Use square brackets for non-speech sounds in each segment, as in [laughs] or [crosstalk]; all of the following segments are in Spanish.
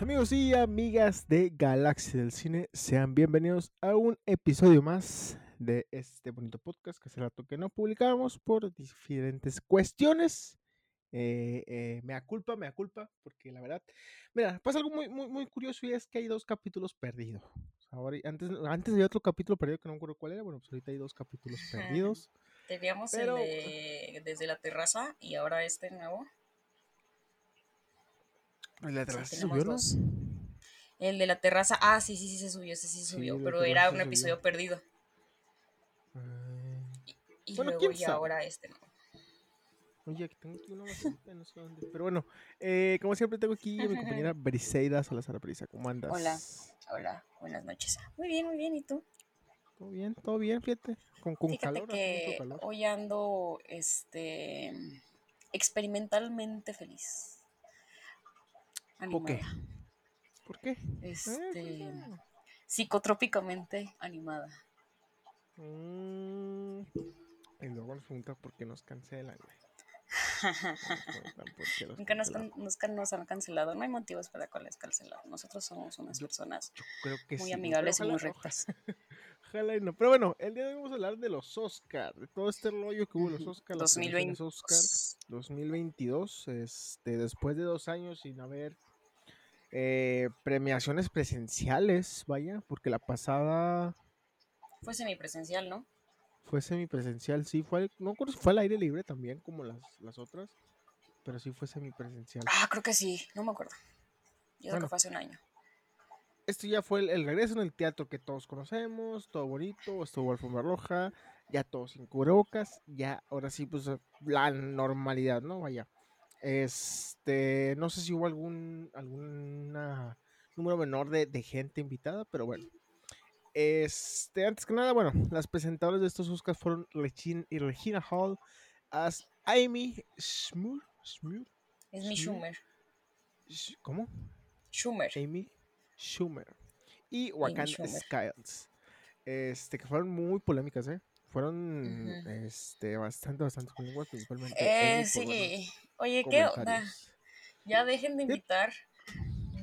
Amigos y amigas de Galaxia del Cine, sean bienvenidos a un episodio más de este bonito podcast que hace rato que no publicábamos por diferentes cuestiones. Eh, eh, me culpa, me culpa, porque la verdad, mira, pasa algo muy, muy, muy curioso y es que hay dos capítulos perdidos. Ahora, antes, antes había otro capítulo perdido que no me acuerdo cuál era, bueno, pues ahorita hay dos capítulos [laughs] perdidos. Teníamos Pero- el de desde la terraza y ahora este nuevo. ¿El de Sí, atrás se tenemos subió, no? dos. El de la terraza, ah, sí, sí, sí se subió, sí se Sí, subió, pero la era terraza un subió. episodio perdido. Ah, Y Bueno, luego sabe. ahora este nuevo. Oye, aquí tengo aquí uno bastante, no sé dónde. Pero bueno, eh, como siempre tengo aquí a mi compañera [laughs] Briseida Salazar Brisa. ¿Cómo andas? Hola. Hola, buenas noches. Muy bien, muy bien, ¿y tú? ¿Todo bien? ¿Todo bien? Fíjate. Con, con Fíjate calor, que calor. hoy ando, este, experimentalmente feliz. ¿Por qué? Animada. ¿Por qué? Eh, Este, cuéntame. psicotrópicamente animada. Mm, Y luego nos [laughs] preguntan por qué nos cancelan. Nos Nunca nos, can- han cancelado. No hay motivos para cuales cancelar. Nosotros somos unas Yo- personas Yo creo que muy sí, amigables y muy rectas. [laughs] Ojalá y no. Pero bueno, el día de hoy vamos a hablar de los Oscar, de todo este rollo que hubo los Ujú. Oscar, las 2020. premiaciones Oscar 2022, este, después de dos años sin haber eh, premiaciones presenciales, vaya, porque la pasada Fue semipresencial, ¿no? fue semipresencial, sí, fue, al- no fue al aire libre también, como las, las otras, pero sí fue semipresencial. Ah, creo que sí. No me acuerdo. Yo creo Bueno. que fue hace un año. Esto ya fue el, el regreso en el teatro que todos conocemos, todo bonito, estuvo alfombra roja, ya todos sin cubrebocas, ya ahora sí, pues la normalidad, ¿no? Vaya. Este, no sé si hubo algún alguna número menor de, de gente invitada, pero bueno. Este, antes que nada, bueno, las presentadoras de estos Oscars fueron Regina y Regina Hall as Amy Schmur, Schmur, Es mi. Schumer. ¿cómo? Schumer. Amy Schumer y Wakanda Schumer. Skiles. Este, que fueron muy polémicas, ¿eh? Fueron este, bastante, bastante polémicas, principalmente. Eh, buenos sí. Oye, ¿qué onda? Ya dejen de invitar.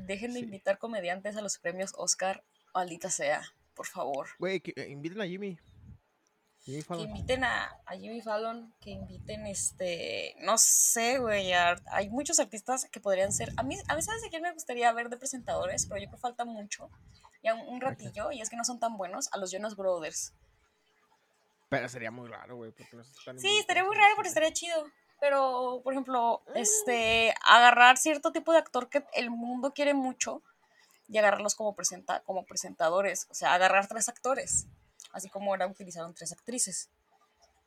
Dejen de Sí. invitar comediantes a los premios Oscar. Maldita sea. Por favor. Güey, que, eh, inviten a Jimmy. Jimmy Que inviten a, a Jimmy Fallon, que inviten este, no sé, güey, hay muchos artistas que podrían ser, a mí, a mí sabes de quién me gustaría ver de presentadores, pero yo creo que falta mucho, ya un, un ratillo, y es que no son tan buenos, a los Jonas Brothers. Pero sería muy raro, güey, porque no Sí, estaría muy raro, pero cine. estaría chido. Pero, por ejemplo, Ah. este, agarrar cierto tipo de actor que el mundo quiere mucho y agarrarlos como, presenta, como presentadores. O sea, agarrar tres actores. Así como ahora utilizaron tres actrices.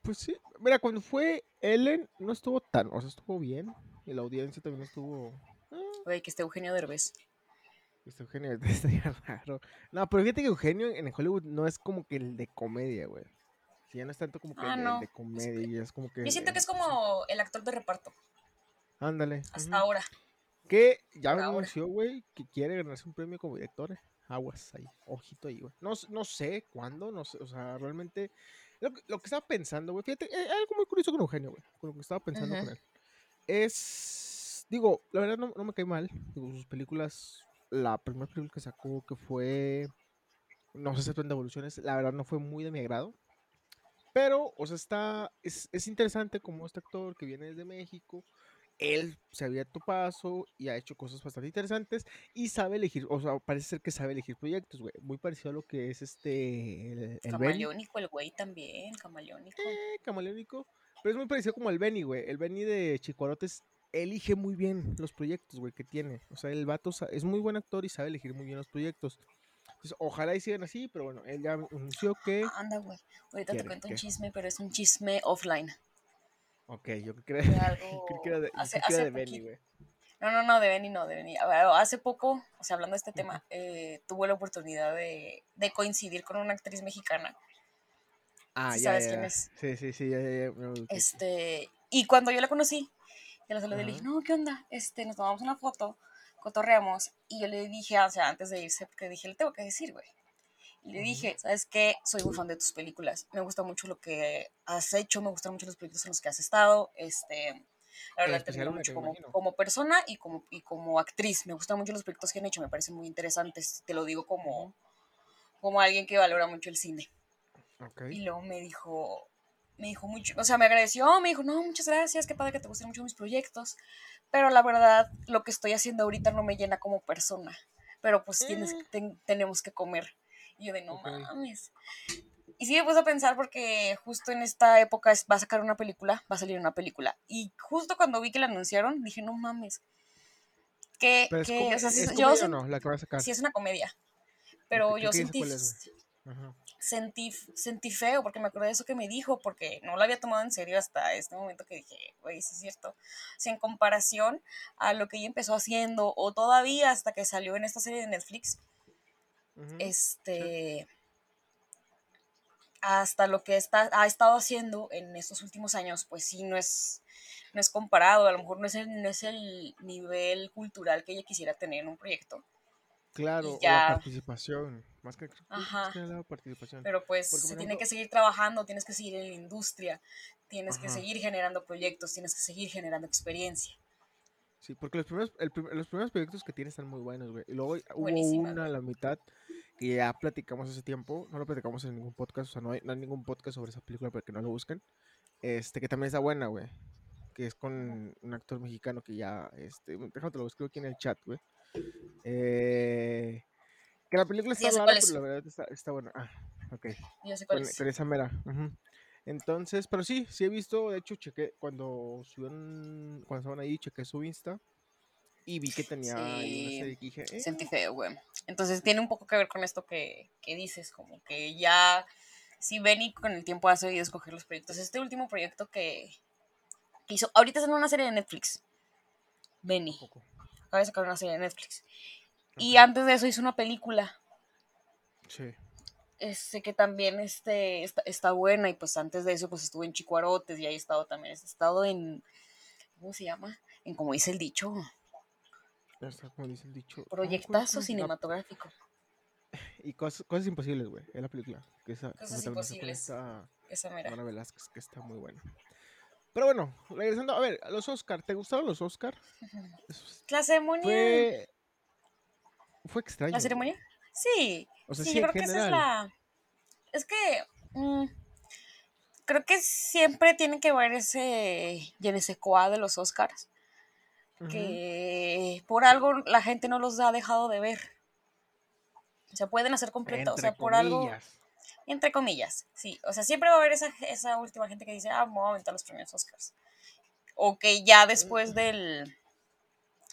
Pues sí, mira, cuando fue Ellen, no estuvo tan, o sea, estuvo bien. Y la audiencia también estuvo. ah, Güey, que esté Eugenio Derbez. Este Eugenio [laughs] estaría raro. No, pero fíjate que Eugenio en Hollywood no es como que el de comedia, güey. Sí, ya no es tanto como que Ah, de- no. el de comedia, y es como que. Yo siento que es como el actor de reparto, Ándale. hasta ahora. Que ya ahora. anunció, güey, que quiere ganarse un premio como director. eh. Aguas ahí, ojito ahí, güey. No, no sé cuándo, no sé, o sea, realmente. Lo, que- lo que estaba pensando, güey, fíjate, eh, algo muy curioso con Eugenio, güey, con lo que estaba pensando con él. Es. Digo, la verdad no, no me cae mal. Digo, sus películas. La primera película que sacó, que fue. No sé si de evoluciones, la verdad no fue muy de mi agrado. Pero, o sea, está. Es, es interesante como este actor que viene desde México. Él se había abierto paso y ha hecho cosas bastante interesantes. Y sabe elegir, o sea, parece ser que sabe elegir proyectos, güey. Muy parecido a lo que es este. El, el Benny. Camaleónico, el güey también, camaleónico. Eh, camaleónico. Pero es muy parecido como el Benny, güey. El Benny de Chicuarotes elige muy bien los proyectos, güey, que tiene. O sea, el vato es muy buen actor y sabe elegir muy bien los proyectos. Entonces, ojalá y sigan así, pero bueno, él ya anunció que. Anda, güey. Ahorita te ¿Quiere cuento un chisme, pero es un chisme offline. Ok, yo creo que, [laughs] algo creí que era de, hace- era de Benny, güey. No, no, no, de Benny no, de Benny. Hace poco, o sea, hablando de este tema, eh, tuve la oportunidad de, de coincidir con una actriz mexicana. Ah, Sí ya, sabes ya, quién ya. es. Sí, sí, sí, ya, ya. Este, y cuando yo la conocí, yo la saludé y le dije, no, ¿qué onda? Este, nos tomamos una foto, cotorreamos, y yo le dije, o sea, antes de irse, porque dije, le tengo que decir, güey. Y le dije, ¿sabes qué? Soy muy fan de tus películas. Me gusta mucho lo que has hecho, me gustan mucho los proyectos en los que has estado. Este, La verdad, te mucho como, como, persona y como, y como actriz. Me gustan mucho los proyectos que han hecho, me parecen muy interesantes. Te lo digo como, como alguien que valora mucho el cine. Y luego me dijo, me dijo mucho, o sea, me agradeció, me dijo, no, muchas gracias, qué padre que te gusten mucho mis proyectos, pero la verdad, lo que estoy haciendo ahorita no me llena como persona, pero pues tienes, mm. tenemos que comer. Y yo de, no mames. Y sí me puse a pensar porque justo en esta época va a sacar una película, va a salir una película. Y justo cuando vi que la anunciaron, dije, no mames. Que, que o sea, yo, no, la que va a sacar? Sí, es una comedia. Pero yo sentí, sentí, sentí feo porque me acordé de eso que me dijo, porque no lo había tomado en serio hasta este momento que dije, güey, sí es cierto. Sea, en comparación a lo que ella empezó haciendo, o todavía hasta que salió en esta serie de Netflix, este hasta lo que está, ha estado haciendo en estos últimos años, pues sí, no es, no es comparado, a lo mejor no es, el, no es el nivel cultural que ella quisiera tener en un proyecto. Claro, la participación, más que, la participación. Pero pues se tiene que seguir trabajando, tienes que seguir en la industria, tienes que seguir generando proyectos, tienes que seguir generando experiencia. Sí, porque los primeros, los primeros proyectos que tiene están muy buenos, güey. Y luego hubo una a la mitad que ya platicamos hace tiempo, no lo platicamos en ningún podcast, o sea, no hay, no hay ningún podcast sobre esa película para que no lo busquen. Este, que también está buena, güey. Que es con un actor mexicano que ya, este, déjame te lo escribo aquí en el chat, güey. Eh, que la película está rara, pero la verdad está, está buena. Ah, ok. Yo sé cuál con, esa mera. Entonces, pero sí, sí he visto, de hecho, chequé, cuando subieron, cuando estaban ahí, chequé su Insta y vi que tenía ahí una dije, eh". Sentí feo, güey. Entonces tiene un poco que ver con esto que, que dices, como que ya, si Benny con el tiempo ha sabido escoger los proyectos. Este último proyecto que, hizo, ahorita es en una serie de Netflix. Benny. Acaba de sacar una serie de Netflix. Y antes de eso hizo una película. Sí. Este, que también este, está, está, buena y pues antes de eso pues estuvo en Chicuarotes y ahí he estado también, he estado en, ¿cómo se llama? En como dice el dicho, como dice el dicho. Proyectazo cinematográfico. [laughs] Y cosas, cosas imposibles, güey, en la película. Que esa, cosas imposibles. Esa, esa mera. Ana Velázquez, que está muy buena. Pero bueno, regresando, a ver, a los Oscar, ¿te gustaron los Oscar? [laughs] La ceremonia. Fue, fue extraño. ¿La ceremonia? Sí. O sea, sí, yo creo que esa es la. Es que. Mm, creo que siempre tiene que ver ese. Y en ese coa de los Oscars que por algo la gente no los ha dejado de ver. O sea, pueden hacer completo, o sea, por algo... Entre comillas, sí. O sea, siempre va a haber esa, esa última gente que dice, ah, vamos a aumentar los premios Oscars. O que ya después del...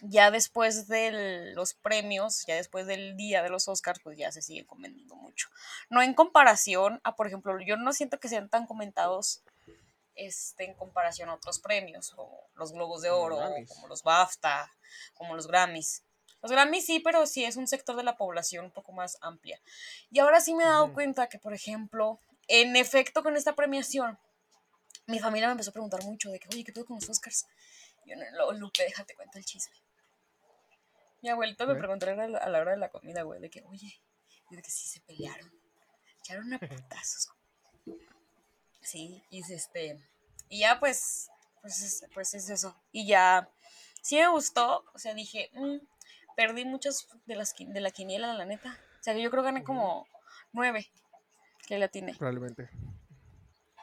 Ya después de los premios, ya después del día de los Oscars, pues ya se sigue comentando mucho. No en comparación a, por ejemplo, yo no siento que sean tan comentados este, en comparación a otros premios, como los Globos de Oro, como los BAFTA, como los Grammys. Los Grammys sí, pero sí es un sector de la población un poco más amplia. Y ahora sí me he dado cuenta que, por ejemplo, en efecto con esta premiación, mi familia me empezó a preguntar mucho de que, oye, ¿qué pedo con los Oscars? Yo no, Lupe, déjate cuenta el chisme. Mi abuelito me preguntó a la, hora de la comida, güey, de que, oye, de que sí se pelearon. Echaron a [laughs] putazos. Sí, y este, y ya pues, pues es, pues es eso. Y ya, sí me gustó, o sea, dije, mm, perdí muchos de, las, de la quiniela, la neta. O sea, yo creo que gané como nueve que la tiene. Probablemente.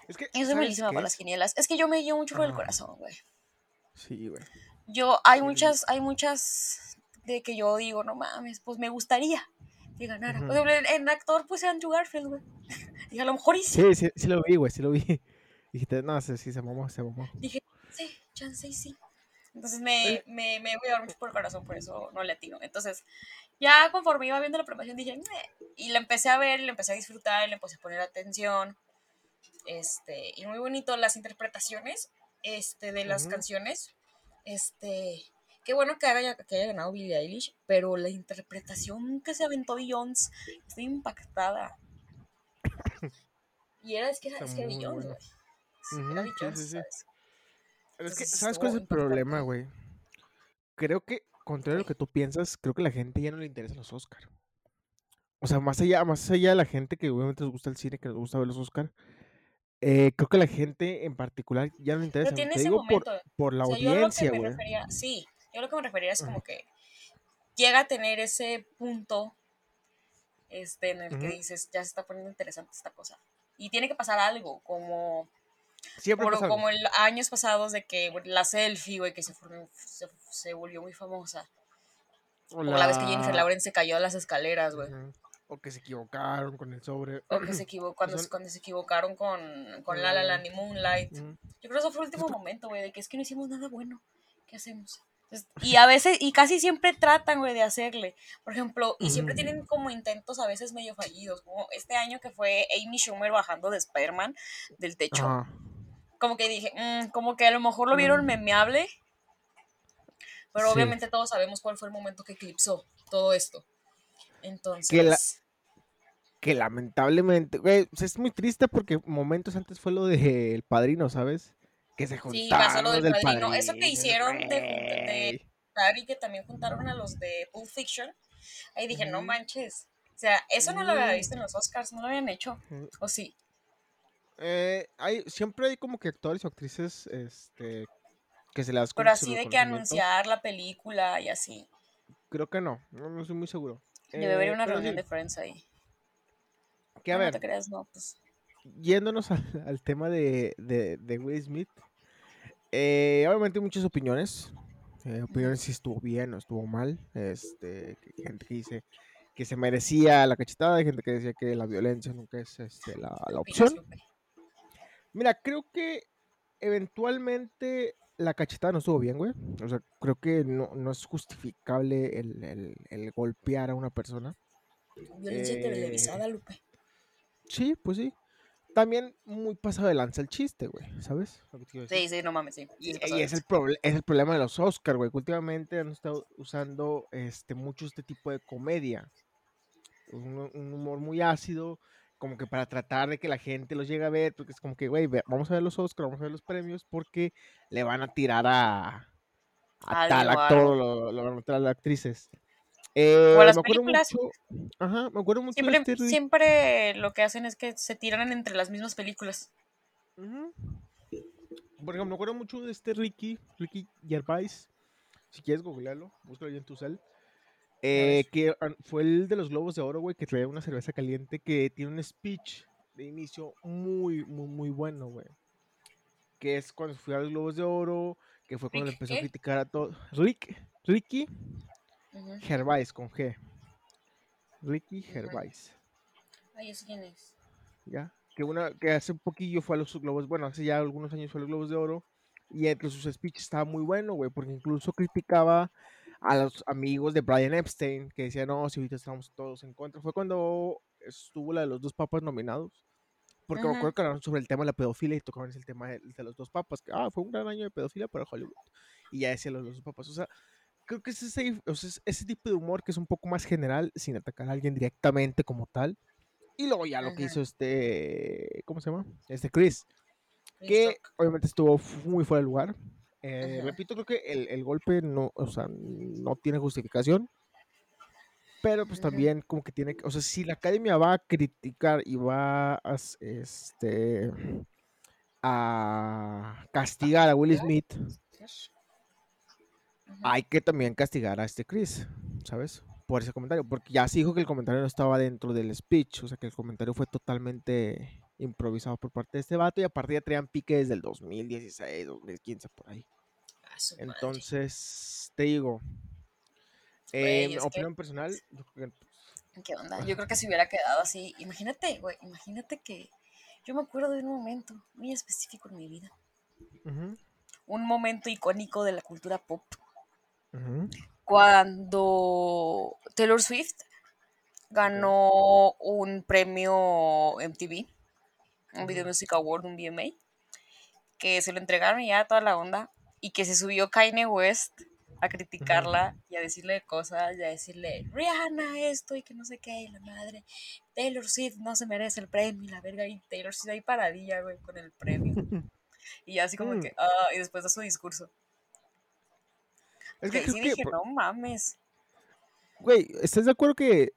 Es que, yo soy malísima para las quinielas. Es que yo me guío mucho por el corazón, güey. Sí, güey. Yo, hay muchas, hay muchas de que yo digo, no mames, pues me gustaría que ganara. Por ejemplo, en, actor puse Andrew Garfield, güey. [laughs] Dije, a lo mejor y sí. Sí, sí, lo vi, güey, sí lo vi. [laughs] Dijiste, no, sí, sí, se mamó, se mamó. Dije, sí, chance y sí. Entonces me, me, me voy a dormir por el corazón, por eso no le atino. Entonces, ya conforme iba viendo la preparación, dije, y la empecé a ver, y la empecé a disfrutar, le empecé a poner atención. Este, y muy bonito las interpretaciones este, de las canciones. Este, qué bueno que haya, que haya ganado Billie Eilish, pero la interpretación que se aventó Beyoncé, estoy impactada. [laughs] Y era, es que, es que Beyoncé, güey. Era Beyoncé, ¿sabes? Es que, ¿sabes cuál es el problema, güey? Creo que, contrario a lo que tú piensas, creo que a la gente ya no le interesan los Oscars. O sea, más allá, más allá de la gente que obviamente les gusta el cine, que les gusta ver los Oscars, eh, creo que la gente en particular ya no le interesa. tiene Te ese digo por, momento. por la O sea, audiencia, güey. sí, yo lo que me refería es como que llega a tener ese punto este, en el que dices, ya se está poniendo interesante esta cosa. Y tiene que pasar algo, como, Siempre algo. como en años pasados de que la selfie, güey, que se, formó- se, se volvió muy famosa. O O la vez que Jennifer la- Lawrence se cayó de las escaleras, güey. O que se equivocaron con el sobre. O que se equivocó, cuando, Son- cuando se equivocaron con, con Con La La la- Land y Moonlight. Ujú. Yo creo que eso fue el último momento, güey, de que es que no hicimos nada bueno. ¿Qué hacemos? Entonces, y a veces, y casi siempre tratan, güey, de hacerle. Por ejemplo, y siempre tienen como intentos a veces medio fallidos. Como este año que fue Amy Schumer bajando de Spider-Man del techo. Como que dije, mm, como que a lo mejor lo vieron Mm. memeable. Pero Sí. obviamente todos sabemos cuál fue el momento que eclipsó todo esto. Entonces. Que la- Que lamentablemente, güey, es muy triste porque momentos antes fue lo de El Padrino, ¿sabes? Que se juntaron Sí, pasó lo del padrino. Eso que hicieron de, de y que también juntaron a los de Pulp Fiction. Ahí dije, no manches. O sea, eso no lo había visto en los Oscars, no lo habían hecho. ¿O sí? Eh, hay, siempre hay como que actores o actrices este, que se las Pero así de que anunciar la película y así. Creo que no, no, no estoy muy seguro. Debe haber Eh, una pero reunión sí, de Friends ahí. que a ver, No te creas, no, pues. yéndonos al, al tema de, de, de Will Smith, eh, obviamente hay muchas opiniones. eh, opiniones si estuvo bien o estuvo mal. Este, gente que dice que se merecía la cachetada, hay gente que decía que la violencia nunca es este, la, la ¿qué opinas, opción. Mira, creo que eventualmente la cachetada no estuvo bien, güey. O sea, creo que no, no es justificable el, el- el golpear a una persona. Violencia Eh, televisada, Lupe. Sí, pues sí. También muy pasado de lanza el chiste, güey, ¿sabes? Sí, sí, no mames, sí. sí Y, es, el es el problema de los Oscars, güey. que Últimamente han estado usando este, mucho este tipo de comedia. Un, un humor muy ácido, como que para tratar de que la gente los llegue a ver, porque es como que, güey, vamos a ver los Oscars, vamos a ver los premios, porque le van a tirar a, a tal actor, algo. o lo, lo van a tirar a las actrices. Eh, las me acuerdo películas. mucho, ajá, me acuerdo mucho de Siempre, este Rick- siempre lo que hacen es que se tiran entre las mismas películas. Por ejemplo, me acuerdo mucho de este Ricky, Ricky Gervais. Si quieres googlearlo, búscalo ahí en tu cel. Eh, que fue el de los Globos de Oro, güey, que traía una cerveza caliente que tiene un speech de inicio muy, muy, muy bueno, güey. Que es cuando fui a los Globos de Oro, que fue cuando le ¿Rick empezó a qué? criticar a todos. Rick, Ricky Ujú. Gervais con G. Ricky. Gervais. Ay, ¿ese quién es? ¿ya? Que, una, que hace un poquillo fue a los Globos, bueno, hace ya algunos años fue a los Globos de Oro, y entre sus speeches estaba muy bueno, güey, porque incluso criticaba a los amigos de Brian Epstein, que decían, no, si ahorita estamos todos en contra. Fue cuando estuvo la de los dos papas nominados, porque me Ujú. acuerdo que hablaron sobre el tema de la pedofilia y tocaban ese tema de, de los dos papas, que, ah, fue un gran año de pedofilia para Hollywood, y ya decían los dos papas, o sea, creo que es ese, o sea, es ese tipo de humor que es un poco más general, sin atacar a alguien directamente como tal, y luego ya lo que Ujú. hizo este, ¿cómo se llama? Este Chris, Chris que obviamente estuvo muy fuera de lugar. Eh, repito, creo que el, el golpe no, o sea, no tiene justificación. Pero pues también como que tiene, que- o sea, si la academia va a criticar y va a, este, a castigar a Will Smith, hay que también castigar a este Chris, ¿sabes? Por ese comentario, porque ya se dijo que el comentario no estaba dentro del speech, o sea que el comentario fue totalmente improvisado por parte de este vato y aparte ya traían pique desde el 2016, 2015, por ahí. Entonces, te digo, eh, que- opinión personal, yo creo que, ¿Qué onda? Yo creo que si hubiera quedado así. Imagínate, güey, imagínate que. Yo me acuerdo de un momento muy específico en mi vida. Un momento icónico de la cultura pop. Cuando Taylor Swift ganó un premio MTV, un Video. Music Award, un VMA, que se lo entregaron ya a toda la onda y que se subió Kanye West a criticarla y a decirle cosas y a decirle Rihanna esto y que no sé qué y la madre Taylor Swift no se merece el premio y la verga y Taylor Swift ahí paradilla güey con el premio [laughs] y así como Mm. que ah y después de su discurso Es que sí que, dije no mames güey, ¿estás de acuerdo que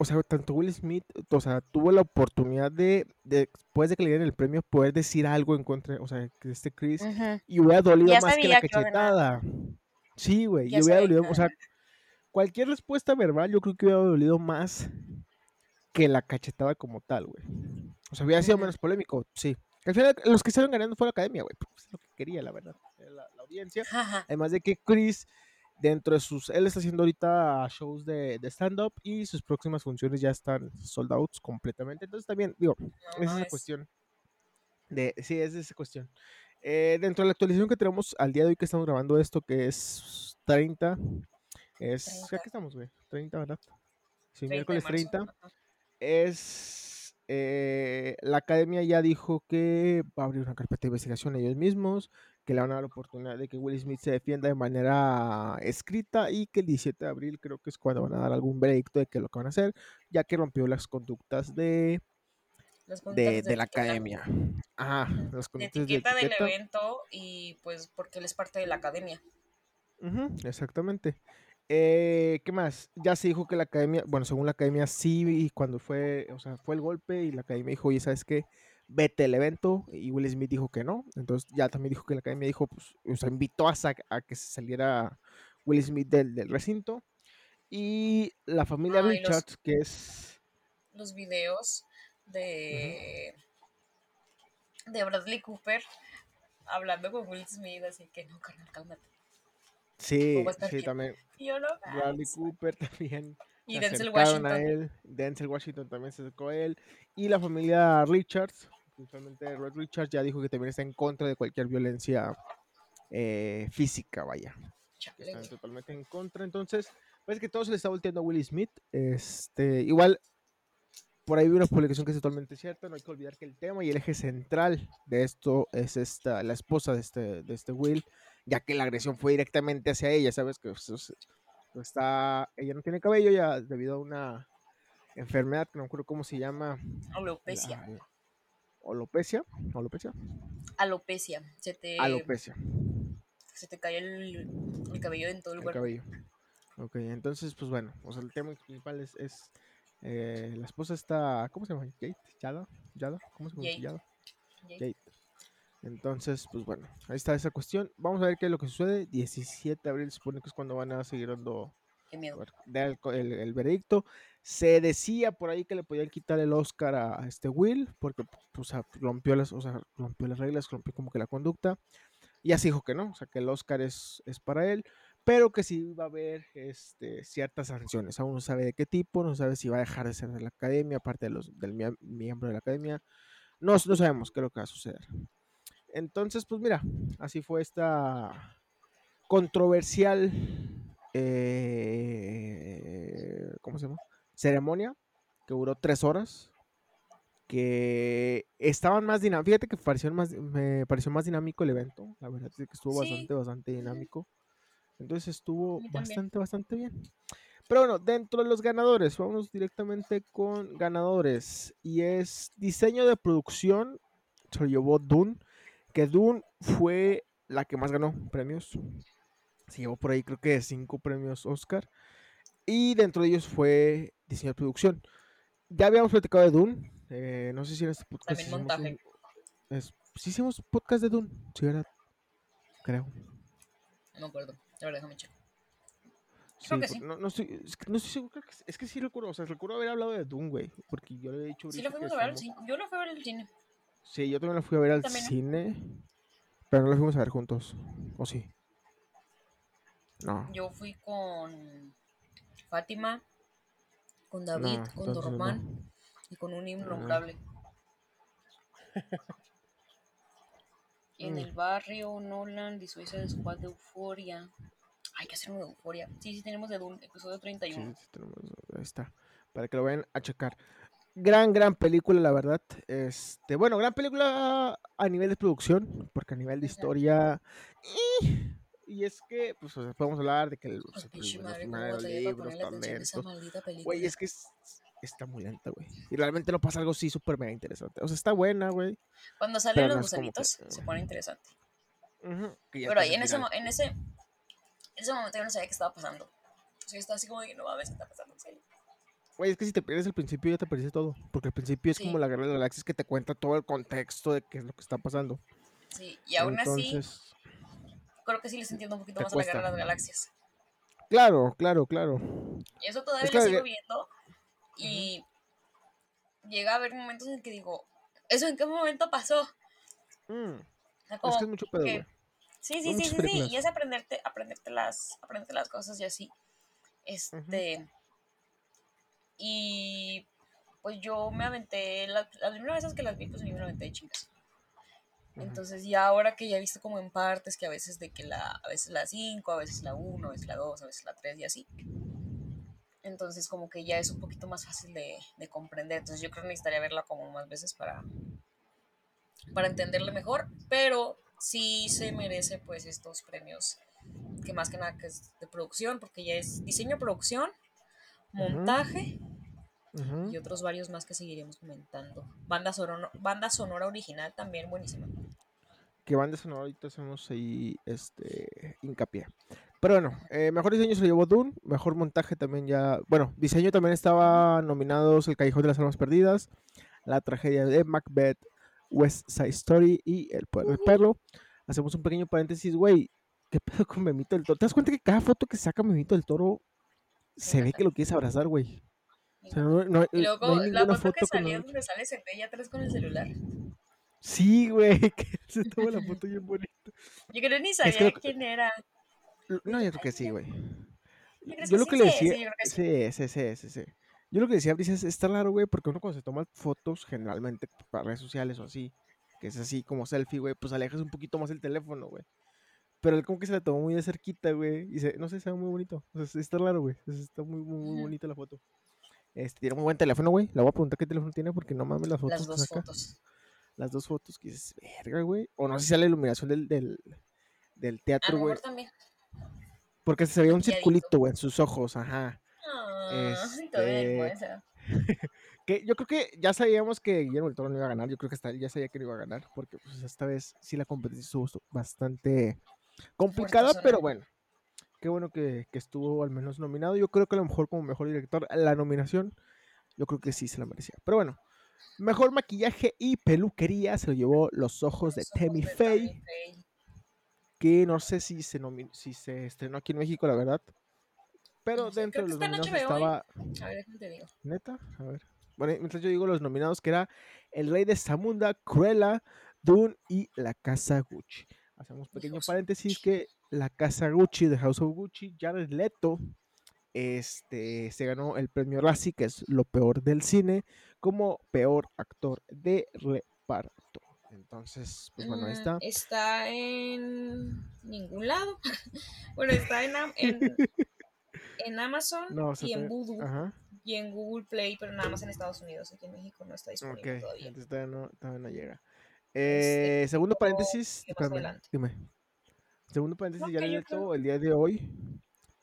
o sea, tanto Will Smith, o sea, tuvo la oportunidad de, después de que le dieran el premio, poder decir algo en contra, o sea, que este Chris, y hubiera dolido más que la cachetada. Sí, güey, y hubiera dolido, o sea, cualquier respuesta verbal yo creo que hubiera dolido más que la cachetada como tal, güey. O sea, hubiera sido menos polémico, sí. Al final, los que estaban ganando fue la academia, güey. Pues es lo que quería, la verdad, la, la audiencia. Además de que Chris dentro de sus, él está haciendo ahorita shows de, de stand-up y sus próximas funciones ya están sold out completamente. Entonces también, digo, esa es la cuestión. De, sí, es esa cuestión. Eh, dentro de la actualización que tenemos al día de hoy que estamos grabando esto, que es 30, es, 30. ¿qué estamos, güey? 30, ¿verdad? Sí, miércoles 30. Es, eh, la academia ya dijo que va a abrir una carpeta de investigación ellos mismos, que le van a dar la oportunidad de que Will Smith se defienda de manera escrita y que el 17 de abril creo que es cuando van a dar algún veredicto de qué es lo que van a hacer, ya que rompió las conductas de, de, la academia. Ajá, las conductas de etiqueta, del evento y pues porque él es parte de la academia. exactamente. Eh, ¿Qué más? Ya se dijo que la academia, bueno, según la academia sí, cuando fue, o sea, fue el golpe y la academia dijo, oye, ¿sabes qué? Vete el evento y Will Smith dijo que no. Entonces ya también dijo que la academia dijo, pues, o sea, invitó a, a que se saliera Will Smith del, del recinto. Y la familia Richards, que es... Los videos de, de Bradley Cooper hablando con Will Smith, así que no, carnal, cálmate. Sí, sí, también. Bradley Cooper también. Y [laughs] Denzel Washington. A él. Denzel Washington también se acercó a él. Y la familia Richards, Justamente Red Richards ya dijo que también está en contra de cualquier violencia eh, física, vaya. Están totalmente en contra. Entonces, parece que todo se le está volteando a Will Smith. Este, igual, por ahí vi una publicación que es totalmente cierta. No hay que olvidar que el tema y el eje central de esto es esta, la esposa de este, de este Will, ya que la agresión fue directamente hacia ella, ¿sabes? Que pues, está, ella no tiene cabello ya debido a una enfermedad que no me acuerdo cómo se llama. Alopecia. ¿Alopecia? ¿Alopecia? Alopecia. Se te, Alopecia. Se te cae el, el cabello en todo el, el cabello. Ok, entonces, pues bueno, o sea, el tema principal es, es eh, la esposa está, ¿cómo se llama? Jade, Yada, Yada, ¿cómo se llama? Yada. Jade. Entonces, pues bueno, ahí está esa cuestión. Vamos a ver qué es lo que sucede. 17 de abril supone que es cuando van a seguir dando el, el, veredicto. Se decía por ahí que le podían quitar el Oscar a, este Will, porque pues, rompió, las, o sea, rompió las reglas, rompió como que la conducta. Y así dijo que no, o sea, que el Oscar es, es para él, pero que sí va a haber este, ciertas sanciones. Aún no sabe de qué tipo, no sabe si va a dejar de ser de la academia, aparte de los, del miembro de la academia. No, no sabemos qué es lo que va a suceder. Entonces, pues mira, así fue esta controversial eh, ¿cómo se llama? Ceremonia que duró tres horas. Que estaban más dinámicos. Fíjate que pareció más, me pareció más dinámico el evento. La verdad es que estuvo bastante, bastante dinámico. Entonces estuvo bastante, bastante bien. Pero bueno, dentro de los ganadores, vamos directamente con ganadores. Y es diseño de producción. Se lo llevó Dune. Que Dune fue la que más ganó premios se llevó por ahí creo que cinco premios Oscar. Y dentro de ellos fue diseño de producción. Ya habíamos platicado de Dune. Eh, no sé si en este podcast. También montaje. es, sí hicimos podcast de Dune, sí, ¿verdad? Creo. No me acuerdo. Ahora déjame checar. Creo que sí. No, no, estoy, es que, no estoy seguro. Que, es que sí recuerdo. O sea, recuerdo haber hablado de Dune, güey. Porque yo le he dicho. Sí, lo fuimos a ver. Sí. Yo lo fui a ver al cine. Sí, yo también lo fui a ver al cine. Pero no lo fuimos a ver juntos. ¿O sí? Yo fui con Fátima, con David, con Dormán y con un innombrable. [laughs] en mm. el barrio, Nolan, Disuesa Squad de Euforia. Hay que hacer uno de Euforia. Sí, sí, tenemos de Dune, episodio 31. Sí, tenemos, ahí está. Para que lo vayan a checar. Gran, gran película, la verdad. Este, bueno, gran película a nivel de producción, porque a nivel de historia. Y es que, pues, podemos hablar de que el, pues, libros, también. Güey, es que está muy lenta, güey. Y realmente no pasa algo así súper mega interesante. O sea, está buena, güey. Cuando salen los gusanitos, se pone interesante. pero ahí en ese, en ese, en ese momento yo no sabía qué estaba pasando. O sea, yo estaba así como de que no mames, ¿qué está pasando? Güey, es que si te pierdes el principio ya te perdiste todo. Porque el principio es Sí. como la guerra de las galaxias que te cuenta todo el contexto de qué es lo que está pasando. Sí, y aún así, Entonces, creo que sí les entiendo un poquito más a la Guerra de las Galaxias. claro, claro, claro. Y eso todavía Es lo que- sigo viendo. Y llega a haber momentos en que digo, ¿eso en qué momento pasó? Mm, O sea, es que es mucho pedo, que-. Sí, sí, sí, sí, sí. Y es aprenderte, aprenderte las, aprenderte las cosas y así. Este. Y pues yo me aventé, la- las primeras veces que las vi, pues yo me aventé de chingas. Entonces ya ahora que ya he visto como en partes, que a veces de que la, a veces la 5, a veces la 1, a veces la 2, a veces la 3 y así. Entonces como que ya es un poquito más fácil de, de comprender. Entonces yo creo que necesitaría verla como más veces para, para entenderle mejor. Pero sí se merece pues estos premios que más que nada que es de producción, porque ya es diseño, producción, montaje y otros varios más que seguiremos comentando. Banda sonora, banda sonora original también buenísima. Que banda sonora ahorita hacemos ahí este hincapié. Pero bueno, eh, mejor diseño se lo llevó Dune, mejor montaje también ya. Bueno, diseño también estaba nominados El Callejón de las Almas Perdidas, La Tragedia de Macbeth, West Side Story y El Poder del Perro. Hacemos un pequeño paréntesis, güey. ¿Qué pedo con Memito del Toro? ¿Te das cuenta que cada foto que saca Memito del Toro se ve que lo quieres abrazar, güey? O sea, no, no- Y luego no hay la foto que foto que no- salía donde sale Zendaya atrás con el celular. Sí, güey, [laughs] que se toma la foto bien bonita. Yo creo que ni que sabía lo- quién era. No, yo creo que sí, güey. Yo que lo sí? que le Sí, decía. sí, que Sí, sí, sí, sí, sí. Yo lo que decía, Brisa, es está raro, güey, porque uno cuando se toma fotos, generalmente para redes sociales o así, que es así como selfie, güey, pues alejas un poquito más el teléfono, güey. Pero él como que se la tomó muy de cerquita, güey, y se, no sé, se ve muy bonito. O sea, está raro, güey. está muy, muy, muy bonita la foto. Este, tiene muy buen teléfono, güey. Le voy a preguntar qué teléfono tiene porque no mames las fotos Las que dos fotos. Las dos fotos que dices, verga, güey. O no sé si sale la iluminación del, del, del teatro, güey. Porque se veía un circulito, güey, en sus ojos, ajá. [laughs] Bien Este. [laughs] Que yo creo que ya sabíamos que Guillermo del Toro no iba a ganar. Yo creo que hasta ya sabía que no iba a ganar. Porque pues, esta vez sí la competencia estuvo estu- bastante complicada. Pero bueno. Qué bueno que, que estuvo al menos nominado. Yo creo que a lo mejor como mejor director, la nominación, yo creo que sí se la merecía. Pero bueno. Mejor maquillaje y peluquería se lo llevó Los Ojos de Los ojos Tammy de Faye. Que no sé si se, nomi- si se estrenó aquí en México, la verdad. Pero No sé, dentro de los nominados estaba A ver, déjame te digo. ¿Neta? A ver. Bueno, mientras yo digo los nominados, que era El Rey de Zamunda, Cruella, Dune y La Casa Gucci. Hacemos pequeño paréntesis que La Casa Gucci de House of Gucci, Jared Leto, este, se ganó el premio Razzie, que es lo peor del cine, como peor actor de reparto. Entonces, pues bueno, ahí Mm, está. Está en ningún lado. [laughs] bueno, está en, en, [laughs] en Amazon No, y en Voodoo Ajá. y en Google Play, pero nada más en Estados Unidos. Aquí en México no está disponible todavía. entonces todavía no, todavía no llega. Este, Eh, segundo paréntesis, ¿qué más espérame, dime. Segundo paréntesis, No, ya le creo- el día de hoy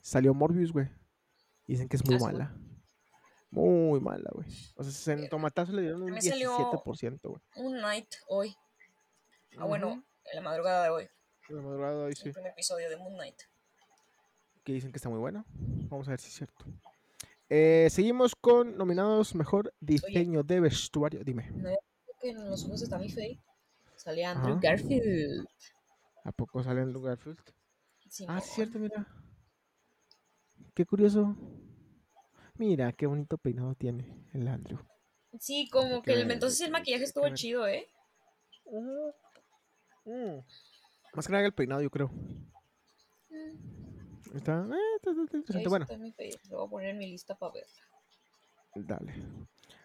salió Morbius, güey. Y Dicen que es muy mala. Muy mala, güey. O sea, en Eh, tomatazo le dieron un me salió- 17%, güey. Un Night hoy. Ah, bueno, en la madrugada de hoy. La madrugada de hoy sí. El primer episodio de Moon Knight. Que dicen que está muy buena. Vamos a ver si es cierto. Eh, seguimos con nominados mejor diseño de vestuario. Dime, ¿No que en los ojos de Tammy Faye salía Andrew Ajá. Garfield? ¿a poco sale en Garfield? Ah, es cierto, mira. Qué curioso. Mira, qué bonito peinado tiene el Andrew. Sí, como que que el, entonces el maquillaje estuvo chido, ¿eh? Mm. Más que nada el peinado, yo creo. Mm, Está, eh, está- Bueno, Lo voy a poner en mi lista para verla. dale.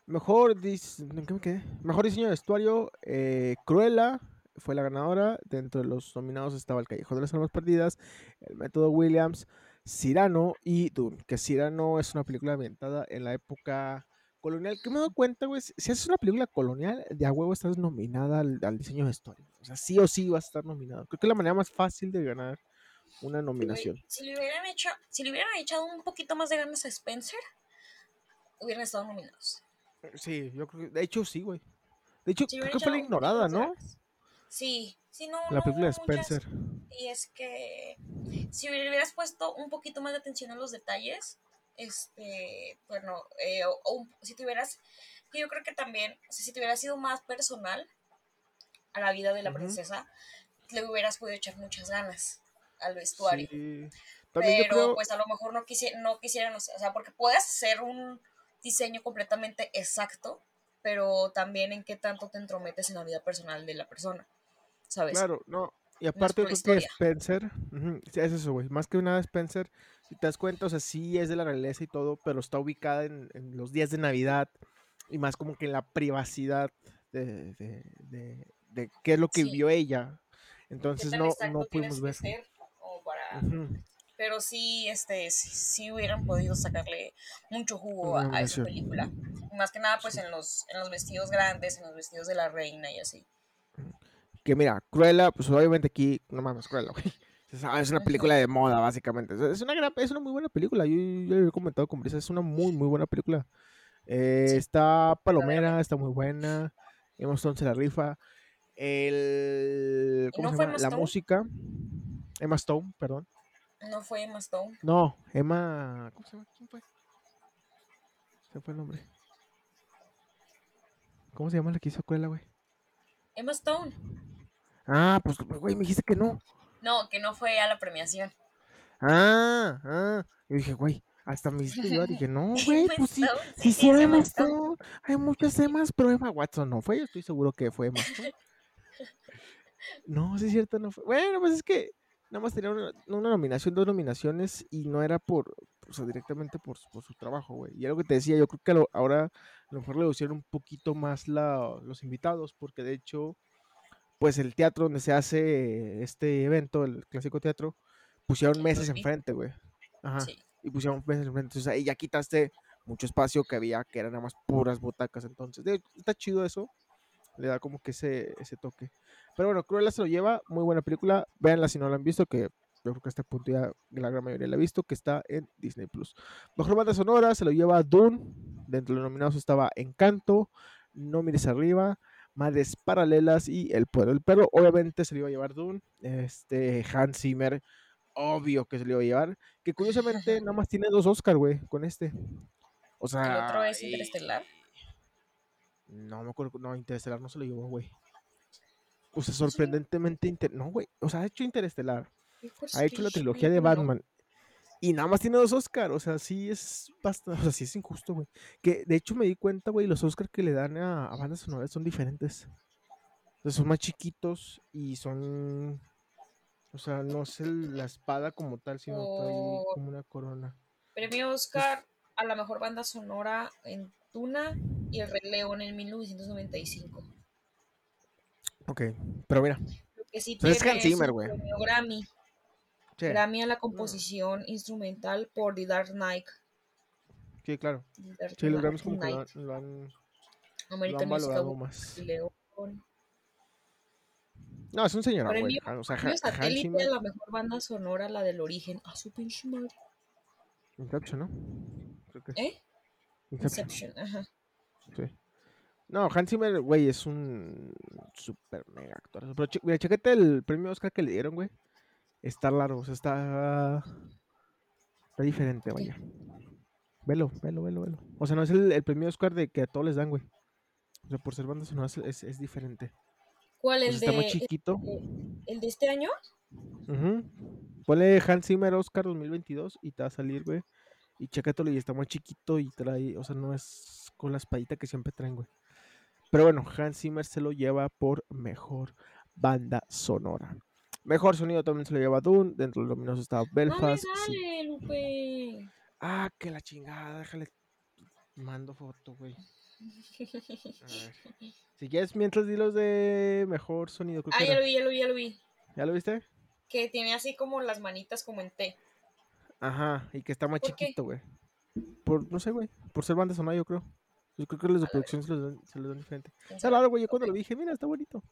Mejor, dis- ¿en qué me quedé? Mejor diseño de vestuario, eh, Cruella fue la ganadora. Dentro de los nominados estaba El Callejón de las Almas Perdidas, El Método Williams, Cyrano y Dune. Que Cyrano es una película ambientada en la época colonial. Que me doy cuenta, güey, si haces una película colonial, de a huevo estás nominada al, al diseño de vestuario. O sea, sí o sí vas a estar nominado. Creo que es la manera más fácil de ganar una nominación. Si le hubieran hecho, si le hubieran echado un poquito más de ganas a Spencer, hubieran estado nominados. Sí, yo creo que, de hecho sí, güey. De hecho, Si creo que fue la ignorada, ¿no? Sí, sí, no. La no película de muchas- Spencer. Y es que si le hubieras puesto un poquito más de atención a los detalles, este, bueno, eh, o, o si tuvieras, yo creo que también, o sea, si te hubieras sido más personal a la vida de la princesa, le hubieras podido echar muchas ganas al vestuario. Sí. Pero creo, pues a lo mejor no, quisi- no quisieran, o sea, porque puedes hacer un diseño completamente exacto, pero también en qué tanto te entrometes en la vida personal de la persona, ¿sabes? claro, no. Y aparte creo que. Spencer, es eso, güey. Más que nada Spencer, si te das cuenta, o sea, sí es de la realeza y todo, pero está ubicada en, en los días de Navidad y más como que en la privacidad de, de, de- de qué es lo que Sí. vivió ella. ¿Qué Entonces no, no pudimos ver. ser como para... Ujú, Pero sí, este, sí, sí hubieran podido sacarle mucho jugo a, a esa película. Más que nada, pues Sí. en los, en los vestidos grandes, en los vestidos de la reina y así. Que mira, Cruella, pues obviamente aquí, no mames, Cruella, güey. [laughs] Es una película de moda, básicamente. Es una, gran- es una muy buena película. Yo, yo lo he comentado con Brisa, es una muy, muy buena película. Eh, Sí, está palomera, está muy buena. Emma Stone se la rifa. El, ¿Y ¿Cómo no se llama? La música. Emma Stone, perdón. No fue Emma Stone. No, Emma. ¿Cómo se llama? ¿Quién fue? Se fue el nombre. ¿Cómo se llama la que hizo Cruella, güey? Emma Stone. Ah, pues, güey, me dijiste que no. No, que no fue a la premiación. Ah, ah. Yo dije, güey, hasta me hiciste dudar. Dije, no, [laughs] güey, Emma pues sí, sí, sí, era Emma Stone. Hay muchas Emmas, pero Emma Watson no fue. Yo estoy seguro que fue Emma Stone. [laughs] No, sí es cierto, no fue. Bueno, pues es que nada más tenía una, una nominación, dos nominaciones y no era por, o sea, directamente por, su- por su trabajo, güey. Y algo que te decía, yo creo que lo- ahora a lo mejor le pusieron un poquito más la, los invitados, porque de hecho, pues el teatro donde se hace este evento, el clásico teatro, pusieron El Dolby. enfrente, güey. Ajá Sí. y pusieron mesas enfrente. Entonces ahí ya quitaste mucho espacio que había, que eran nada más puras butacas. Entonces, de- está chido eso. Le da como que ese, ese toque. Pero bueno, Cruella se lo lleva. Muy buena película. Véanla si no la han visto, que yo creo que a este punto ya la gran mayoría la ha visto, que está en Disney Plus. Mejor banda sonora se lo lleva Dune. Dentro de los nominados estaba Encanto, No Mires Arriba, Madres Paralelas y El Poder del Perro. Obviamente se lo iba a llevar Dune. Este, Hans Zimmer, obvio que se lo iba a llevar. Que curiosamente nada más tiene dos Oscar, güey, con este. O sea. El otro es y- Interestelar. No me acuerdo. No, Interestelar no se lo llevó, güey. O sea, sorprendentemente. Inter... No, güey. O sea, ha hecho Interestelar. Ha hecho la trilogía de Batman. Y nada más tiene dos Oscar. O sea, sí es bastante. O sea, sí es injusto, güey. Que de hecho me di cuenta, güey, los Oscar que le dan a, a bandas sonoras son diferentes. O sea, son más chiquitos y son. O sea, no es el- la espada como tal, sino Por- como una corona. Premio Oscar a la mejor banda sonora en Tuna y El Rey León en 1995. Ok, pero mira. Lo que sí Pero es Hans Zimmer, güey. Grammy. Sí, Grammy a la composición instrumental por The Dark Knight. sí, claro. The Sí, los Grammys como que lo han, lo han- lo han valorado más. León. No, es un señor, güey. O sea, Hans satélite la mejor banda sonora, la del origen. A su pinche madre. Inception, ¿no? Creo que. ¿Eh? Inception. Inception, ajá. Sí. No, Hans Zimmer, güey, es un super mega actor. Pero mira, chequete el premio Oscar que le dieron, güey. Está raro, o sea, está. Está diferente, vaya. Velo, velo, velo, velo. O sea, no es el, el premio Oscar de que a todos les dan, güey. O sea, por ser banda sonora es, es, es diferente. ¿Cuál? ¿El sea, está de, chiquito. el de este año? Ujú. Ponle Hans Zimmer Oscar 2022 y te va a salir, güey. Y chécatelo y está más chiquito y trae, o sea, no es con la espadita que siempre traen, güey. Pero bueno, Hans Zimmer se lo lleva por mejor banda sonora. Mejor sonido también se lo lleva Dune. Dentro de los nominados está No me Belfast. sí. Lupe. Ah, que la chingada, déjale. Mando foto, güey. [laughs] Si quieres, mientras di los de mejor sonido, creo Ah, que ya era. lo vi, ya lo vi, ya lo vi. ¿Ya lo viste? Que tiene así como las manitas como en T. Ajá, y que está más chiquito, güey. Por, no sé, güey. Por ser banda sonora, yo creo. Yo creo que los de producción se los dan, se los dan diferente. Raro, güey. Yo cuando Ok. lo dije, mira, está bonito.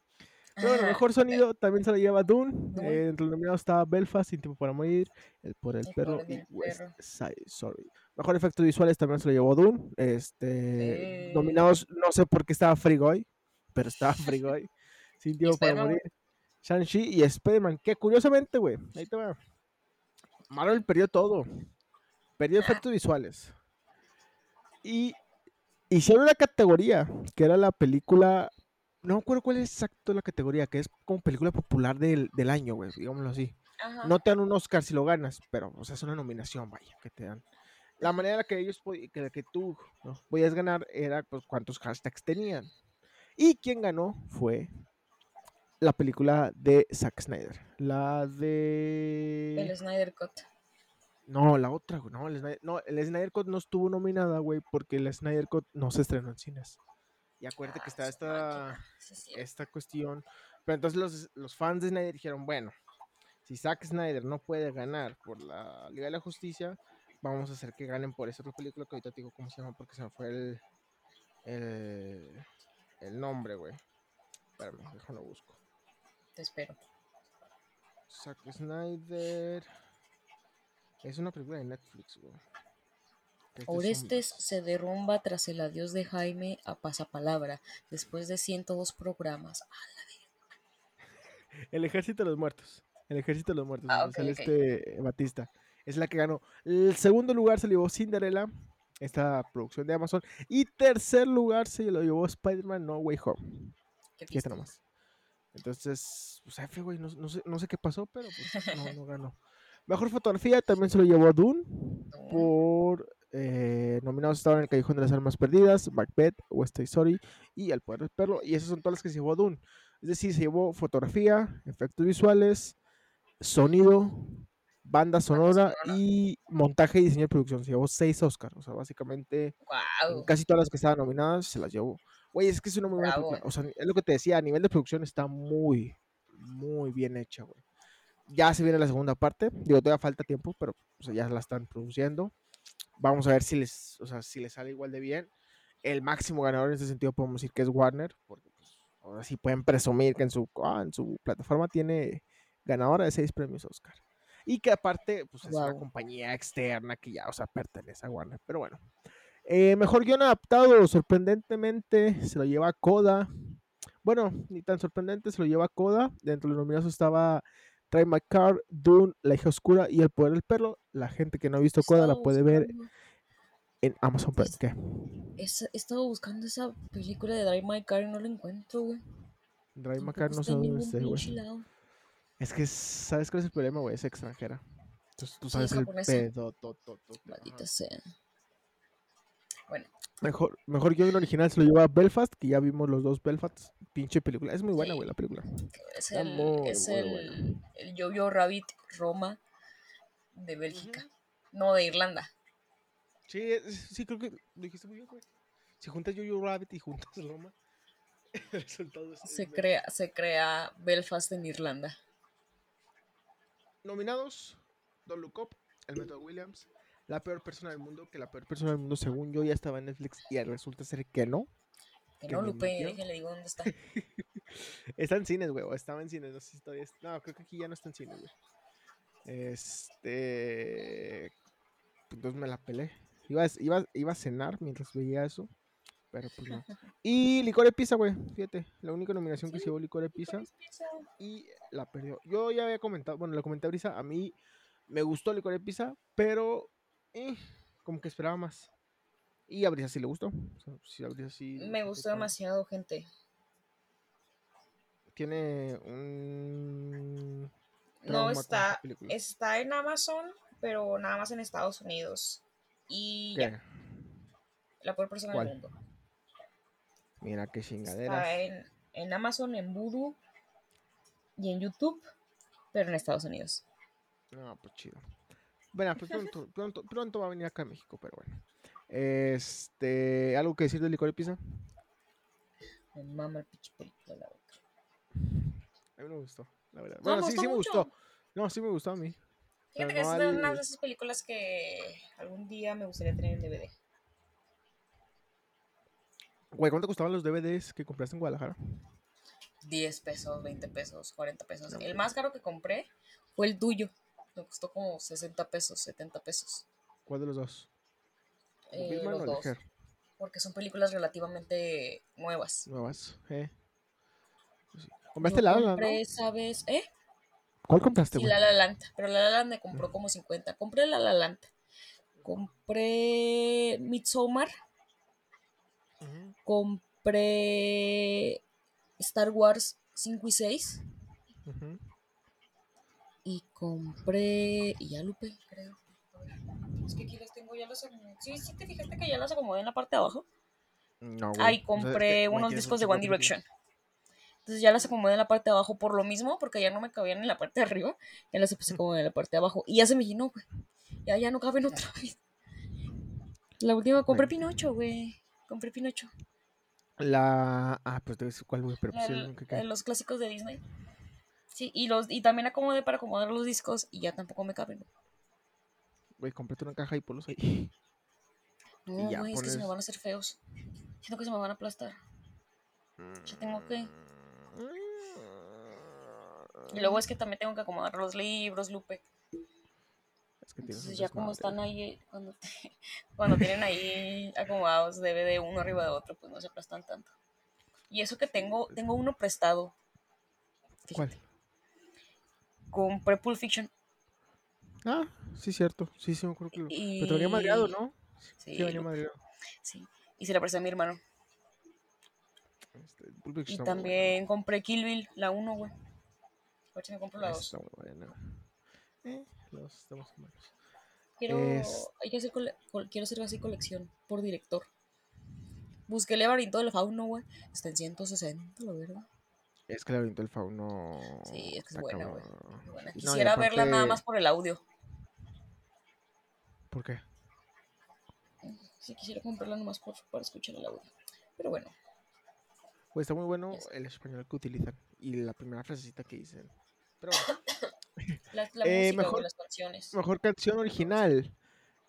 Pero bueno, mejor sonido [laughs] también se lo lleva Dune. Eh, entre los nominados está Belfast, Sin Tiempo para Morir, El por el El Perro y West. Side Story. Mejor efectos visuales también se lo llevó Dune. Este. Nominados, no sé por qué estaba Frigoy, pero estaba [laughs] Frigoy. Sin Tiempo para Morir, Shang-Chi y Spider-Man. Que curiosamente, güey, ahí te va. Marvel perdió todo. Perdió efectos visuales. Y hicieron una categoría que era la película. No me acuerdo cuál es exacto la categoría, que es como película popular del, del año, güey, digámoslo así. Ajá. No te dan un Oscar si lo ganas, pero o sea, es una nominación, vaya, que te dan. La manera en la que ellos que, que tú ¿no? podías ganar era pues cuántos hashtags tenían. Y quien ganó fue la película de Zack Snyder. La de. El Snyder Cut. No, la otra, güey. No, el Snyder, no, el Snyder Cut no estuvo nominada, güey, porque el Snyder Cut no se estrenó en cines. Y acuérdate Ah, que está esta, sí. esta cuestión. Pero entonces los, los fans de Snyder dijeron, bueno, si Zack Snyder no puede ganar por la Liga de la Justicia, vamos a hacer que ganen por esa otra película que ahorita te digo cómo se llama porque se me fue el, el, el nombre, güey. Espérame, déjalo busco. Te espero. Zack Snyder. Es una película de Netflix, güey. Orestes zombies. se derrumba tras el adiós de Jaime a pasapalabra, después de 102 programas. El Ejército de los Muertos. El Ejército de los Muertos. Ah, donde ok, sale ok. este eh, Batista. Es la que ganó. El segundo lugar se lo llevó Cinderella, esta producción de Amazon. Y tercer lugar se lo llevó Spider-Man No Way Home. Qué Fíjate triste. nomás. Entonces, pues F, güey, no, no sé, no sé qué pasó, pero pues no, no ganó. Mejor fotografía también se lo llevó Dune. [laughs] No. Por eh, nominados estaban El Callejón de las Almas Perdidas, Macbeth, West Side Story y El Poder del Perro. Y esas son todas las que se llevó Dune. Es decir, se llevó fotografía, efectos visuales, sonido, banda sonora, y montaje y diseño de producción. Se llevó seis Oscars. O sea, básicamente Guau. casi todas las que estaban nominadas se las llevó. Güey, es que es una muy buena película. O sea, es lo que te decía, a nivel de producción está muy, muy bien hecha, güey. Ya se viene la segunda parte. Digo, todavía falta tiempo, pero o sea, ya la están produciendo. Vamos a ver si les, o sea, si les sale igual de bien. El máximo ganador en ese sentido podemos decir que es Warner, porque pues, ahora sí pueden presumir que en su, ah, en su plataforma tiene ganadora de seis premios Oscar. Y que aparte, pues es una compañía externa que ya, o sea, pertenece a Warner. Pero bueno. Eh, mejor guion adaptado, sorprendentemente, se lo lleva Coda. Bueno, ni tan sorprendente, se lo lleva Coda. Dentro de los nominados estaba Drive My Car, Dune, La hija oscura y El poder del perro. La gente que no ha visto Coda la puede ver en Amazon Prime. ¿Qué? He estado buscando esa película de Drive My Car y no la encuentro, güey. Drive My Car no está sé dónde esté, güey. Es que, es- ¿sabes cuál es el problema, güey? Es extranjera. Entonces tú sabes el pedo. to- to- to- to- Maldita sea. Bueno, Mejor, mejor guion original se lo lleva Belfast, que ya vimos los dos Belfast. Pinche película. Es muy buena, Sí. güey, la película. es el, muy, es muy el, el Yo-Yo Rabbit Roma de Bélgica. No, de Irlanda. Sí, es- sí, creo que lo dijiste muy bien, güey. Si juntas Yo-Yo Rabbit y juntas Roma, [laughs] el resultado es... Se crea, se crea Belfast en Irlanda. Nominados, Don't Look Up, El Método Williams, La Peor Persona del Mundo, que La Peor Persona del Mundo, según yo, ya estaba en Netflix y resulta ser que no. Que Que no, Lupe, déjale digo dónde está. [laughs] Está en cines, güey, o estaba en cines, no sé si todavía... es- No, creo que aquí ya no está en cines, güey. Este... Entonces me la pelé. Iba a, iba, iba a cenar mientras veía eso, pero pues no. [laughs] Y Licor Pizza, güey, fíjate, la única nominación que se llevó Licor Pizza y la perdió. Yo ya había comentado, bueno, le comenté a Brisa, a mí me gustó Licor Pizza, pero eh, como que esperaba más. Y a Brisa sí le gustó. o sea, sí, a Brisa sí le Me gustó demasiado, gente. Tiene un... No está, está en Amazon, pero nada más en Estados Unidos. Y ¿Qué? ya, la peor persona ¿Cuál? del mundo. Mira qué chingaderas. Está en, en Amazon, en Voodoo y en YouTube, pero en Estados Unidos. No, pues chido. Bueno, pues pronto, pronto, pronto va a venir acá a México, pero bueno. Este, ¿algo que decir de Licor Pizza? Me mama el pinche película, la boca. A mí me gustó, la verdad. No, Bueno, me sí, sí me gustó. No, sí me gustó a mí. Fíjate que no es de al- una de esas películas que algún día me gustaría tener en DVD. Güey, ¿cuánto costaban los DVDs que compraste en Guadalajara? 10 pesos, 20 pesos, 40 pesos. No, El pues. más caro que compré fue el tuyo. Me costó como 60 pesos, 70 pesos. ¿Cuál de los dos? Eh, ¿Movisman los dos. Porque son películas relativamente nuevas. Nuevas, eh. Pues sí. ¿Compraste La compré, ¿sabes? ¿Eh? ¿Cuál compraste, Sí? La La Land. Pero La La Land me compró como 50. Compré La La Land. compré Midsommar, Ujú. compré Star Wars 5 y 6 Ujú. Y compré... Y ya Lupe, creo. Es que aquí las tengo, ya las acomodé. Sí, sí, te fijaste que ya las acomodé en la parte de abajo. No, güey. Ahí O sea, es compré unos discos de One. Direction. Entonces ya las acomodé en la parte de abajo por lo mismo, porque ya no me cabían en la parte de arriba. Ya las puse como en la parte de abajo. Y ya se me llenó, güey. Ya, ya no caben otra [laughs] vez. La última compré. Pinocho, güey. Compré Pinocho. La. Ah, pues a decir cuál, güey, pero La pues la qué. de los clásicos de Disney. Sí, y los y también acomodé para acomodar los discos y ya tampoco me caben. Güey, cómprate una caja y ponlos ahí. [laughs] No, güey, es que se me van a hacer feos. Siento que se me van a aplastar. Ya tengo que. Y luego es que también tengo que acomodar los libros, Lupe. Es que tienes Entonces ya como están ahí, cuando, te- [laughs] cuando tienen ahí acomodados DVD uno arriba de otro, pues no se aplastan tanto. Y eso que tengo, tengo uno prestado. ¿Cuál? Compré Pulp Fiction. Ah, sí, cierto. Sí, sí, me acuerdo que lo. Y... Pero te madreado, ¿no? Sí, Sí, Lupe, madreado. sí. Y se la presté a mi hermano. Este, Pulp Fiction Y también compré Kill Bill, la 1, güey. A ver si me compro la buena. 2. Está muy buena. Eh, los estamos buenos. Quiero, Es- hay que hacer cole- col- quiero hacer así colección por director. Busqué el laberinto del fauno, güey. Está en 160, la verdad. Es que el laberinto del fauno. Sí, es que es buena, güey. No, Quisiera verla nada más por el audio. ¿Por qué? Sí, quisiera comprarla nomás por, para escuchar el audio. Pero bueno, Pues está muy bueno el español que utilizan. Y la primera frasecita que dicen. Pero bueno. [coughs] la, la Eh, música, mejor- güey, las canciones. Mejor canción original.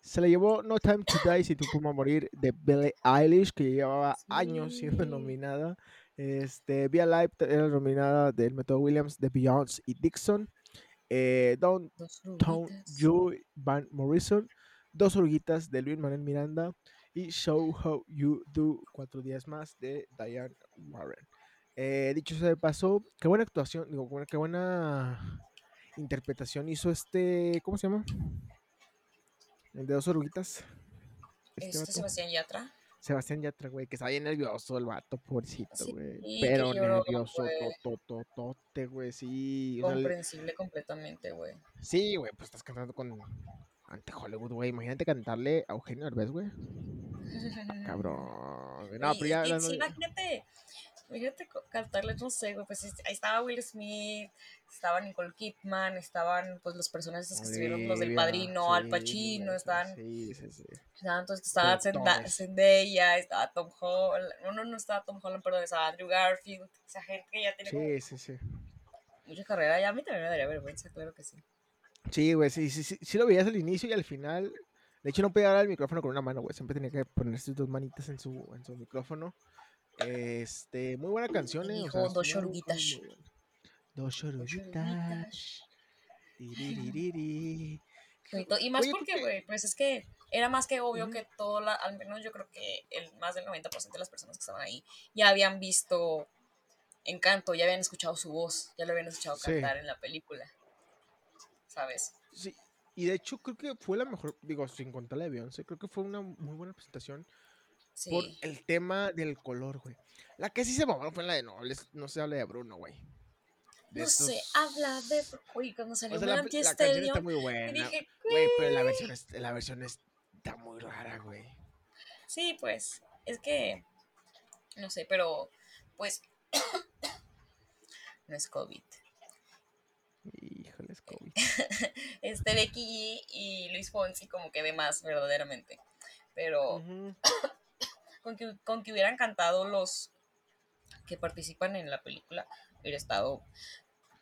Se la llevó No Time to Die Si Tu Puma Morir de Billie Eilish, que llevaba años siendo nominada. Este, Be Alive era nominada del Método Williams, de Beyoncé y Dixon. Eh, Dos Town Van Morrison. Dos oruguitas de Luis Manuel Miranda. Y Show How You Do, cuatro días más de Diane Warren. Eh, dicho sea de paso, qué buena actuación, digo, qué buena interpretación hizo este, ¿cómo se llama? El de dos oruguitas. Este Este. Sebastián Yatra. Sebastián Yatra, güey, que estaba bien nervioso el vato, pobrecito, Sí, güey. que Pero lloró, nervioso, totototote, güey, sí. o sea, Comprensible completamente, güey. sí, güey, pues estás cantando con ante Hollywood, güey. Imagínate cantarle a Eugenio Derbez, güey. [laughs] Cabrón. No, Y- pero ya y sí, de- imagínate, imagínate co- cantarle, no sé, güey, pues ahí estaba Will Smith, estaba Nicole Kidman, estaban pues los personajes que estuvieron, los del Padrino, Al sí, Pacino, güey, estaban, Sí, sí, sí. estaban todos- estaba. Zendaya, estaba Tom Holland, no, no, no estaba Tom Holland, perdón, estaba Andrew Garfield, esa gente que ya tiene como Sí, sí, sí. mucha carrera, ya a mí también me daría vergüenza, claro que sí. Sí, güey, sí, sí, sí, sí lo veías al inicio y al final. De hecho, no podía hablar el micrófono con una mano, güey. Siempre tenía que poner sus dos manitas en su, en su micrófono. Este, muy buena canción, eh. o dijo sea, dos oruguitas. Dos oruguitas. Y más Oye, porque, güey, pues es que era más que obvio que todo, la, al menos yo creo que el más del 90% de las personas que estaban ahí ya habían visto Encanto, ya habían escuchado su voz, ya lo habían escuchado Sí. cantar en la película. ¿Sabes? Sí, y de hecho creo que fue la mejor, digo, sin contar la de Beyoncé, creo que fue una muy buena presentación Sí. por el tema del color, güey. La que sí se mamó fue la de no, no se habla de Bruno, güey. De No se estos- habla de. Uy, cuando O salió sea, la, la canción está muy buena. dije, Güey, pero la versión, es- la versión está muy rara, güey. sí, pues, es que. No sé, pero. Pues. [coughs] no es COVID. Híjoles, COVID. Este Becky G y Luis Fonsi, como que de más, verdaderamente. Pero. Con que, con que hubieran cantado los que participan en la película, hubiera estado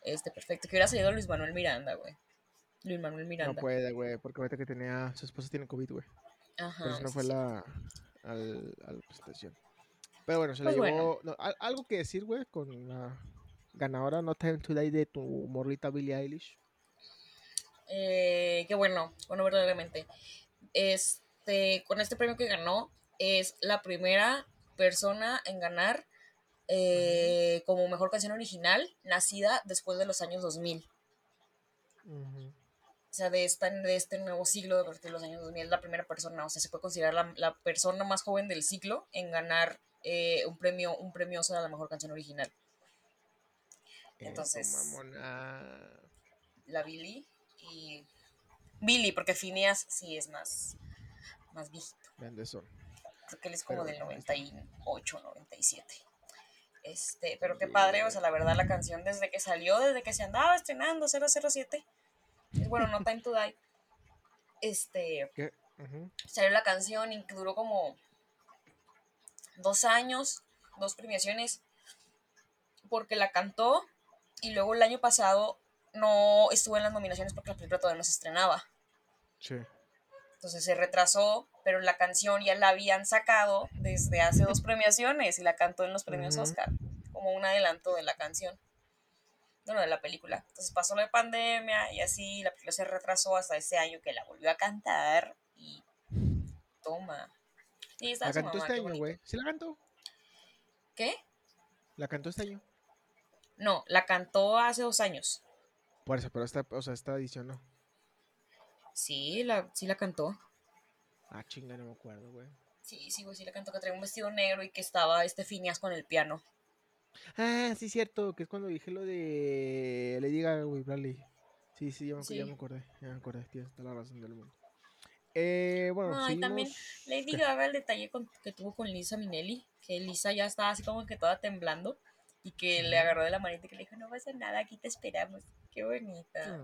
este perfecto. Que hubiera salido Luis Manuel Miranda, güey. Luis Manuel No Miranda. puede, güey, porque ahorita que tenía, su esposa tiene COVID, güey. Ajá. Por eso no sí, fue sí. la, al, a la presentación. Pero bueno, se Pues bueno. llevó. no, al- algo que decir, güey, con la ganadora No Time to Die de tu morrita Billie Eilish. Eh, qué bueno, bueno, verdaderamente. Este, con este premio que ganó, es la primera persona en ganar eh, como mejor canción original nacida después de los años 2000. Ujú. o sea, de, esta, de este nuevo siglo de partir de los años 2000, es la primera persona, o sea, se puede considerar la, la persona más joven del ciclo en ganar eh, un premio un premio a la mejor canción original. Entonces, la Billy y Billy, porque Phineas sí es más, más viejito. Creo que él es como del 98, 97. Este, pero qué padre, o sea, la verdad la canción desde que salió, desde que se andaba estrenando 007, bueno, No Time to Die, este, salió la canción y duró como dos años, dos premiaciones, porque la cantó y luego el año pasado no estuvo en las nominaciones porque la película todavía no se estrenaba. Sí. Entonces se retrasó, pero la canción ya la habían sacado desde hace dos premiaciones y la cantó en los premios Oscar, como un adelanto de la canción. Bueno, de la película. Entonces pasó la pandemia y así la película se retrasó hasta ese año que la volvió a cantar y toma. la cantó este año, güey. ¿Sí la cantó? ¿Qué? ¿La cantó este año? No, la cantó hace dos años. Por eso, pero esta, o sea, esta edición no. Sí, la, sí la cantó. Ah, chinga, no me acuerdo, güey. Sí, sí, güey, sí la cantó, que traía un vestido negro y que estaba este Phineas con el piano. Ah, sí, cierto, que es cuando dije lo de Lady Gaga, güey, Bradley. Sí, sí, ya me, ya me acordé, ya me acordé, tienes toda la razón del mundo. Eh, bueno, no, y también Lady Gaga el detalle que tuvo con Lisa Minelli, que Lisa ya estaba así como que toda temblando y que le agarró de la manita y que le dijo, no pasa nada, aquí te esperamos. Qué bonita.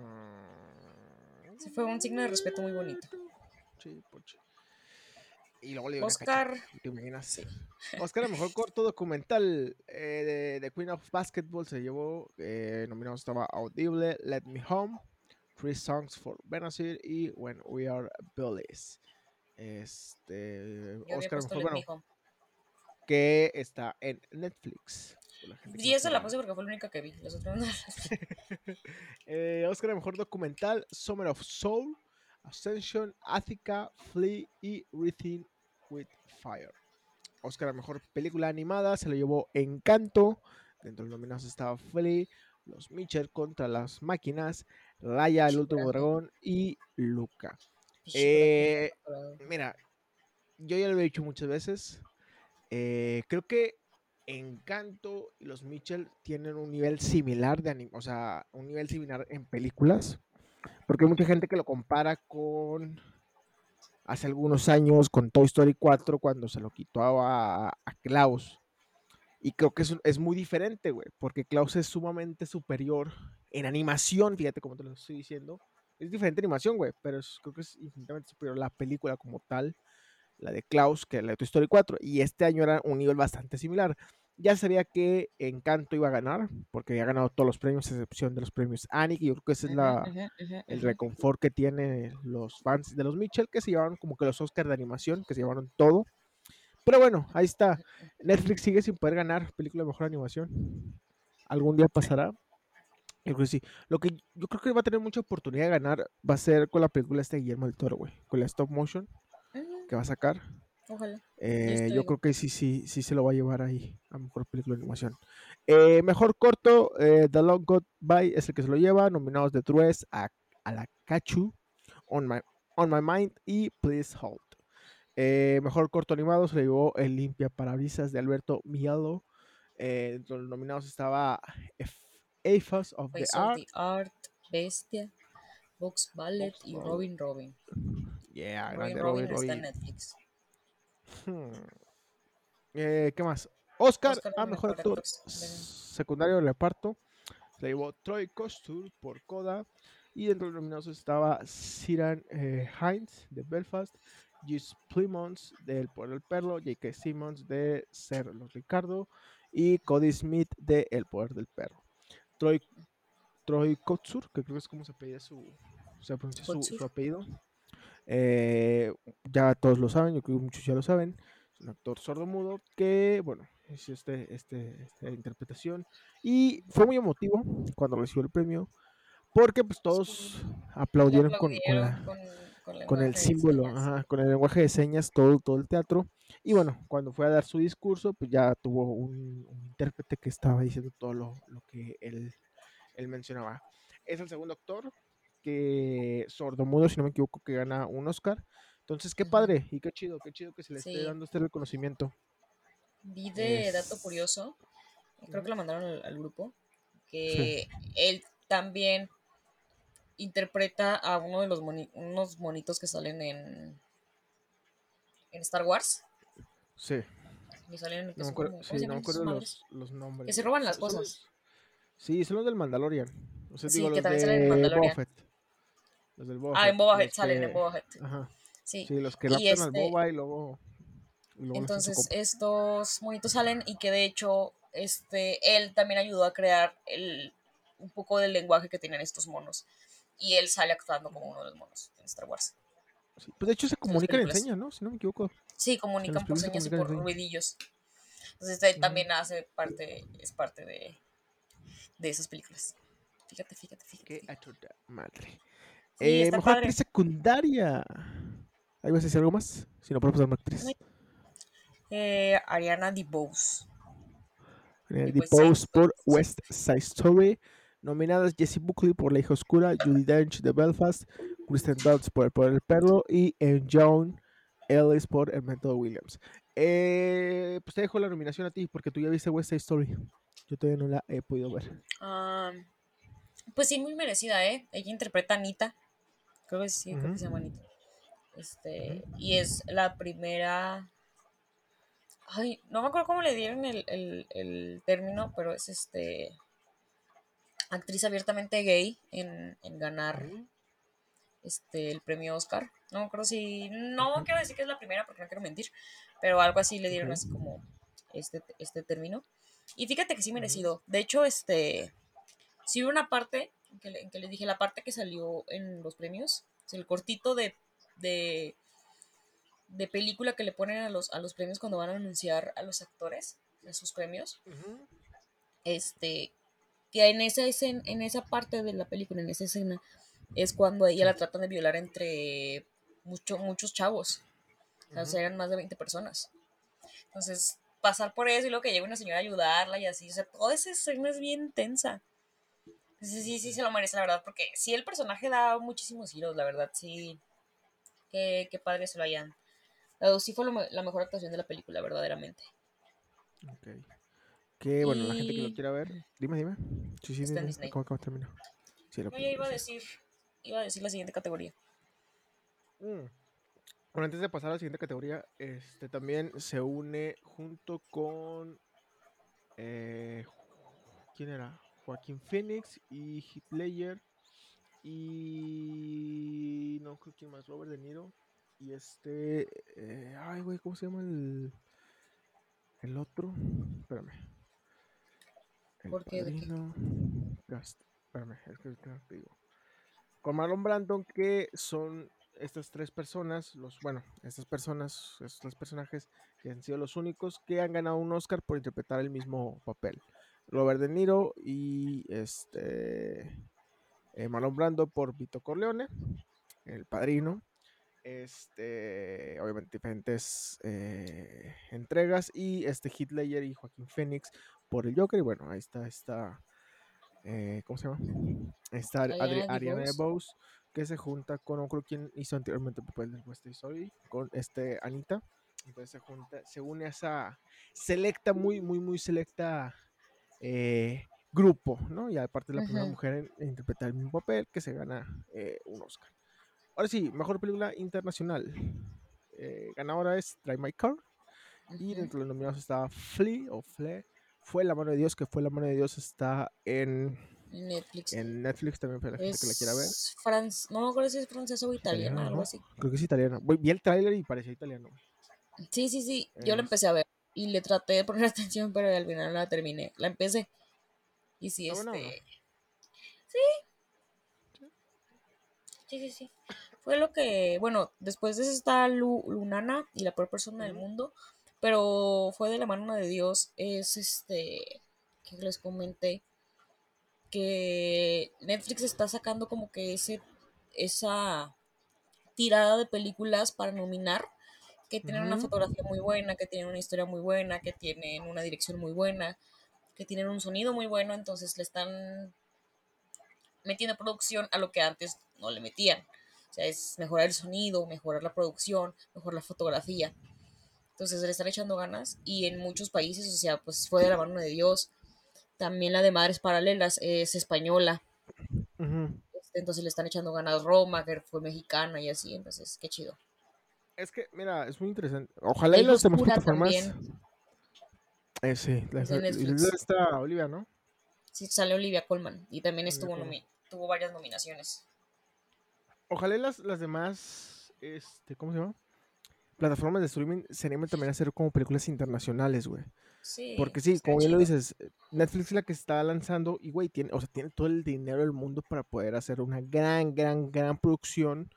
Sí, fue un signo de respeto muy bonito. Sí, poche. Y luego le Oscar. ¿Te imaginas? Sí. Oscar, a mejor corto documental eh, de, Queen of Basketball se llevó. Eh, nominado estaba Audible, Let Me Home, Three Songs for Benazir y When We Are Bullies. Este. Oscar, mejor, bueno. Que está en Netflix. Y esa la puse porque fue la única que vi. Los otros no. [laughs] eh, Oscar, mejor documental: Summer of Soul, Ascension, Attica, Flea y Breathing with Fire. Oscar, mejor película animada, se lo llevó Encanto. Dentro de los nominados estaba Flea, Los Mitchell contra las máquinas, Raya, el último dragón y Luca. Eh, mira, yo ya lo he dicho muchas veces. Eh, creo que Encanto y los Mitchell tienen un nivel similar de anime, o sea, un nivel similar en películas, porque hay mucha gente que lo compara con hace algunos años con Toy Story 4 cuando se lo quitó a, a Klaus. Y creo que es, es muy diferente, güey, porque Klaus es sumamente superior en animación, fíjate cómo te lo estoy diciendo. Es diferente animación, güey, pero creo que es infinitamente superior la película como tal la de Klaus, que la de Toy Story 4, y este año era un nivel bastante similar. Ya sabía que Encanto iba a ganar, porque había ganado todos los premios, a excepción de los premios Annie, y yo creo que ese es la, el reconfort que tienen los fans de los Mitchell, que se llevaron como que los Oscars de animación, que se llevaron todo. Pero bueno, ahí está. Netflix sigue sin poder ganar película de mejor animación. Algún día pasará. Yo creo que sí. Lo que yo creo que va a tener mucha oportunidad de ganar va a ser con la película este Guillermo del Toro, güey. Con la stop motion que va a sacar. Ojalá. Eh, yo creo que sí, sí, sí se lo va a llevar ahí a mejor película de animación. Eh, mejor corto, eh, The Long Goodbye es el que se lo lleva. Nominados de Trues, a, la Cachu, On My, On My Mind y Please Hold. mejor corto animado se le llevó El Limpia Parabrisas de Alberto Mialo. entre los nominados estaba AFAS of the Art. Art, Bestia, Vox Ballet y Robin Robin. Yeah, grande Robin, Robin, Está en Netflix. Hmm. Eh, ¿Qué más? Oscar, a mejor actor secundario de reparto. Se llevó Troy Costur por Coda. Y dentro de los nominados estaba Siran eh, Hines de Belfast, Gis Plymouth de El Poder del Perro, J.K. Simmons de Ser los Ricardo y Cody Smith de El Poder del Perro. Troy, Troy Kotsur, que creo que es como se pedía su, se pronuncia su, su apellido. Eh, ya todos lo saben, yo creo que muchos ya lo saben. Es un actor sordo-mudo que, bueno, hizo este, este, esta interpretación. Y fue muy emotivo cuando recibió el premio, porque pues todos aplaudieron, con, con, el símbolo, con el lenguaje de señas, todo, todo el teatro. Y bueno, cuando fue a dar su discurso, pues ya tuvo un, intérprete que estaba diciendo todo lo, lo que él, él mencionaba. Es el segundo actor que Sordomudo, si no me equivoco, que gana un Oscar. Entonces, qué padre y qué chido, qué chido que se le esté dando este reconocimiento. Vi de dato curioso, creo que lo mandaron al, grupo, que él también interpreta a uno de los unos monitos que salen en, en Star Wars. Sí. Y salen, no, me sí, no me acuerdo los, los, nombres. Que se roban las cosas. sí, son los del Mandalorian. O sea, sí, digo, que los también de salen en Mandalorian. Boba Los del Boba Ah, en Boba Fett salen, en Boba Fett. Ajá. Sí. sí, los que raptan este... al Boba y luego... Entonces, estos monitos salen y que de hecho, este, él también ayudó a crear el, un poco del lenguaje que tienen estos monos. Y él sale actuando como uno de los monos en Star Wars. pues de hecho se comunica y enseña, ¿no? Si no me equivoco. Sí, comunican por señas y por ruidillos. Entonces él también hace parte, es parte de, de esas películas. Fíjate, fíjate, fíjate. Qué madre. Eh, mejor actriz secundaria. ¿Ahí vas a decir algo más? Si no, podemos dar una actriz. Eh, Ariana DeBose. Ariana DeBose por West Side Story. Nominadas Jessie Buckley por La hija oscura, Judy Dench de Belfast, Kristen Dunst por El poder del perro y John Ellis por El método Williams. Eh, pues te dejo la nominación a ti porque tú ya viste West Side Story. Yo todavía no la he podido ver. Ah, pues sí, muy merecida, ¿eh? Ella interpreta a Anita. Creo que sí, creo que se Anita. Este, y es la primera. Ay, no me acuerdo cómo le dieron el, el, el término, pero es este actriz abiertamente gay en, ganar este, el premio Oscar. No creo si. No quiero decir que es la primera porque no quiero mentir, pero algo así le dieron así como este, este término. Y fíjate que sí merecido. De hecho, este. Sí hubo una parte en que, le, que les dije, la parte que salió en los premios, el cortito de, de, de, película que le ponen a los, a los premios cuando van a anunciar a los actores de sus premios. Este, que en esa, escena, en esa parte de la película, en esa escena, es cuando ella la tratan de violar entre mucho, muchos chavos. O sea, eran más de 20 personas. Entonces, pasar por eso y luego que llega una señora a ayudarla y así, o sea, toda esa escena es bien tensa. Sí, sí, sí, se lo merece, la verdad, porque sí, el personaje da muchísimos giros, la verdad, sí. Qué, qué padre se lo hayan dado. Sí fue la mejor actuación de la película, verdaderamente. Ok. Que bueno, la gente que lo quiera ver, dime, dime. Sí, sí, dime. ¿Cómo, cómo terminó? Sí, lo iba a decir, iba a decir la siguiente categoría. Mm. Bueno, antes de pasar a la siguiente categoría, este también se une junto con eh, ¿quién era? Joaquín Phoenix y Hitler y no creo quién más, Robert De Niro y este, eh, ay güey, ¿cómo se llama el el otro? Espérame. ¿Por qué? Espérame, es que te digo. Con Marlon Brandon, que son estas tres personas, los, bueno, estas personas, estos tres personajes que han sido los únicos que han ganado un Oscar por interpretar el mismo papel. Robert De Niro y este eh, Marlon Brando por Vito Corleone, el padrino. Este, obviamente diferentes eh, entregas y este Hitler y Joaquín Phoenix por el Joker. Y bueno, ahí está, está, eh, ¿cómo se llama? Está Ariana, DeBose, que se junta con, no creo quién hizo anteriormente el papel del West Story, con este Anita. Entonces se junta, se une a esa selecta, muy, muy, muy selecta eh, grupo, ¿no? Y aparte la primera mujer en, interpretar el mismo papel que se gana eh, un Oscar. Ahora sí, mejor película internacional. ganadora es Drive My Car. Y dentro de los nominados estaba Flea o Flea fue la mano de Dios, que fue la mano de Dios, está en Netflix. En Netflix también para la gente que la quiera ver. no me acuerdo si es francesa o italiana, algo así. Creo que es italiana. Vi el tráiler y parecía italiano. Sí, sí, sí. Yo la empecé a ver y le traté de poner [laughs] atención, pero al final no la terminé. La empecé. Y sí, este. Sí. Sí, sí, sí. Fue lo que. Bueno, después de eso está Lunana y la peor persona del mundo pero fue de la mano de Dios, es este, que les comenté, que Netflix está sacando como que ese, esa tirada de películas para nominar, que tienen una fotografía muy buena, que tienen una historia muy buena, que tienen una dirección muy buena, que tienen un sonido muy bueno, entonces le están metiendo producción a lo que antes no le metían. O sea, es mejorar el sonido, mejorar la producción, mejorar la fotografía. Entonces le están echando ganas y en muchos países, o sea, pues fue de la mano de Dios. También la de Madres Paralelas es española. Este, entonces le están echando ganas Roma, que fue mexicana y así. Entonces, qué chido. Es que, mira, es muy interesante. Ojalá y las demás plataformas. Eh, sí, la, está Olivia, ¿no? Sí, sale Olivia Colman. Y también estuvo tuvo varias nominaciones. Ojalá las, las demás, este, ¿cómo se llama? Plataformas de streaming se animen también a hacer como películas internacionales, güey. Sí, Porque sí, como bien lo dices, Netflix es la que está lanzando y, güey, tiene, o sea, tiene todo el dinero del mundo para poder hacer una gran, gran, gran producción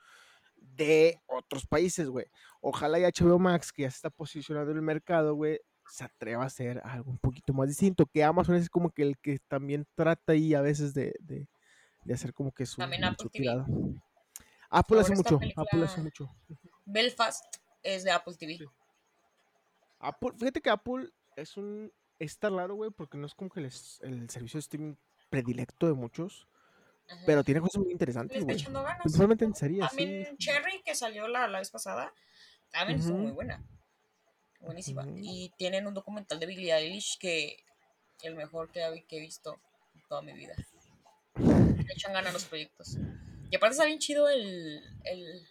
de otros países, güey. Ojalá y HBO Max, que ya se está posicionando en el mercado, güey, se atreva a hacer algo un poquito más distinto. Que Amazon es como que el que también trata ahí a veces de, de, hacer como que su, también Apple. Apple hace mucho, Apple hace mucho. Belfast es de Apple TV. Apple, fíjate que Apple es un está raro, güey, porque no es como que el servicio de streaming predilecto de muchos. Pero tiene cosas muy interesantes, güey. Principalmente en series. También Cherry, que salió la, la vez pasada, también uh muy buena. Buenísima. Y tienen un documental de Billie Eilish que el mejor que, he visto en toda mi vida. Le echan ganas los proyectos. Y aparte está bien chido el, el,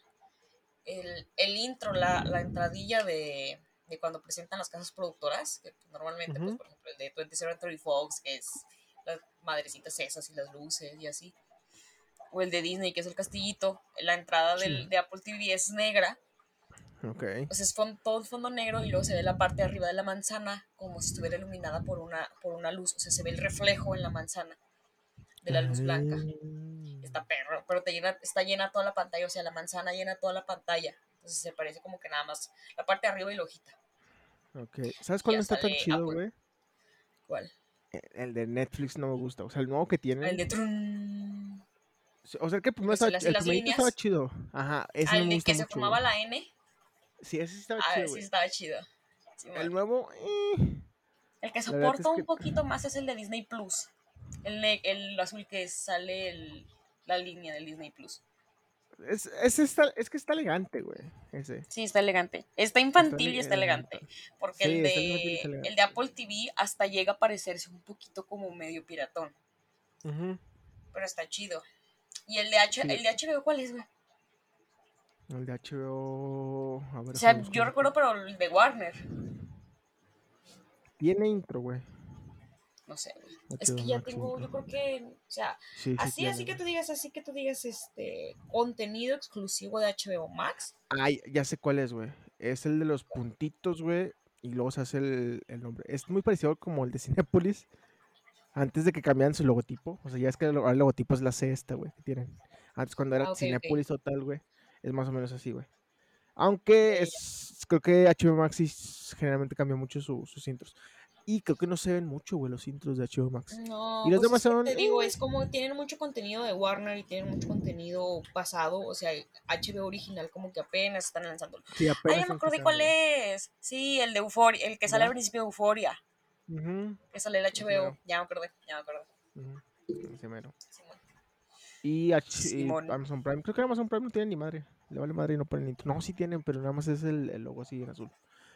el, el intro, la, la entradilla de, de, cuando presentan las casas productoras, que normalmente, pues, por ejemplo, el de 20 Century Fox, que es las madrecitas esas y las luces y así o el de Disney, que es el castillito, la entrada del, de Apple TV es negra. Ok. O sea, es todo el fondo negro y luego se ve la parte de arriba de la manzana como si estuviera iluminada por una, por una luz. O sea, se ve el reflejo en la manzana de la luz blanca. Mm. Está perro, pero te llena, está llena toda la pantalla. O sea, la manzana llena toda la pantalla. Entonces se parece como que nada más la parte de arriba y la hojita. Ok. ¿Sabes cuál no está tan chido, güey? ¿Cuál? El de Netflix no me gusta. O sea, el nuevo que tiene. El de Trun. O sea, que primero estaba, el primerito estaba chido. Ajá, ese Al me que se formaba la N. Sí, ese sí estaba ah, chido. Sí, estaba chido. el nuevo. Eh. El que soporta un poquito más es el de Disney Plus. El, el azul que sale el, la línea del Disney Plus. Es, es, está, es que está elegante, güey. Ese. Sí, está elegante. Está infantil y está elegante. Porque el, de, el de Apple TV hasta llega a parecerse un poquito como medio piratón. Pero está chido. ¿Y el de, H el de HBO cuál es, güey? El de HBO. A ver, o sea, yo recuerdo, pero el de Warner. Tiene intro, güey. No sé, Es que ya tengo, yo creo que, o sea, así, así que tú digas, así que tú digas, este, contenido exclusivo de HBO Max. Ay, ya sé cuál es, güey. Es el de los puntitos, güey, y luego se hace el, el nombre. Es muy parecido como el de Cinepolis, antes de que cambiaran su logotipo. O sea, ya es que el, logotipo es la C esta, güey, que tienen. Antes cuando era ah, Cinepolis total, güey. Es más o menos así, güey. Aunque es, creo que HBO Max generalmente cambia mucho sus intros. Y creo que no se ven mucho, güey, los intros de HBO Max. No, y los pues demás son... Te digo, es como tienen mucho contenido de Warner y tienen mucho contenido pasado. O sea, HBO original como que apenas están lanzando. Sí, apenas Ay, ya me acordé cuál es. Sí, el de Euphoria, el que sale al principio de Euphoria. Que sale el HBO. Ya me acordé, ya me acordé. Y, Amazon Prime. Creo que Amazon Prime no tiene ni madre. Le vale madre y no pone el intro. No, sí tienen, pero nada más es el, logo así en azul.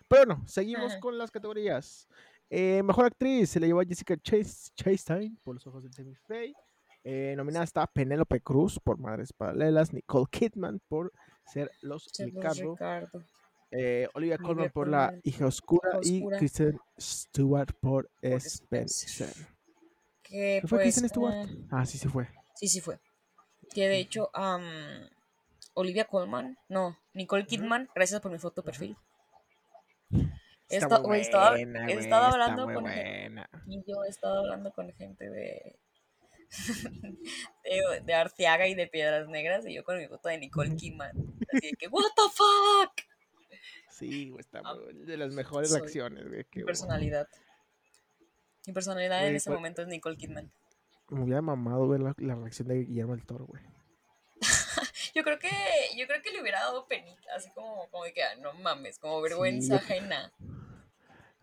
Pero no, seguimos con las categorías. Eh, mejor actriz se le llevó a Jessica Chase, Chastain por los ojos del semi eh, nominada está Penélope Cruz por Madres Paralelas, Nicole Kidman por ser Los Ricardo, eh, Olivia Colman por La Hija Oscura, y Kristen Stewart por, Spencer. Que, fue pues, Kristen Stewart? Eh, ah, sí, sí fue. Sí, sí fue. Que de hecho, Olivia Colman, no, Nicole Kidman, gracias por mi foto de perfil. Está muy estaba, hablando con gente, y yo he estado hablando con gente de, [laughs] de, de, Arteaga y de Piedras Negras y yo con mi foto de Nicole Kidman así de que what the fuck Sí, está ah, de las mejores acciones, güey. Mi personalidad. Mi personalidad en ese pues momento es Nicole Kidman. Me hubiera mamado ver la, reacción de Guillermo del Toro, güey. [laughs] yo creo que yo creo que le hubiera dado penita, así como, como de que ah, no mames, como vergüenza ajena.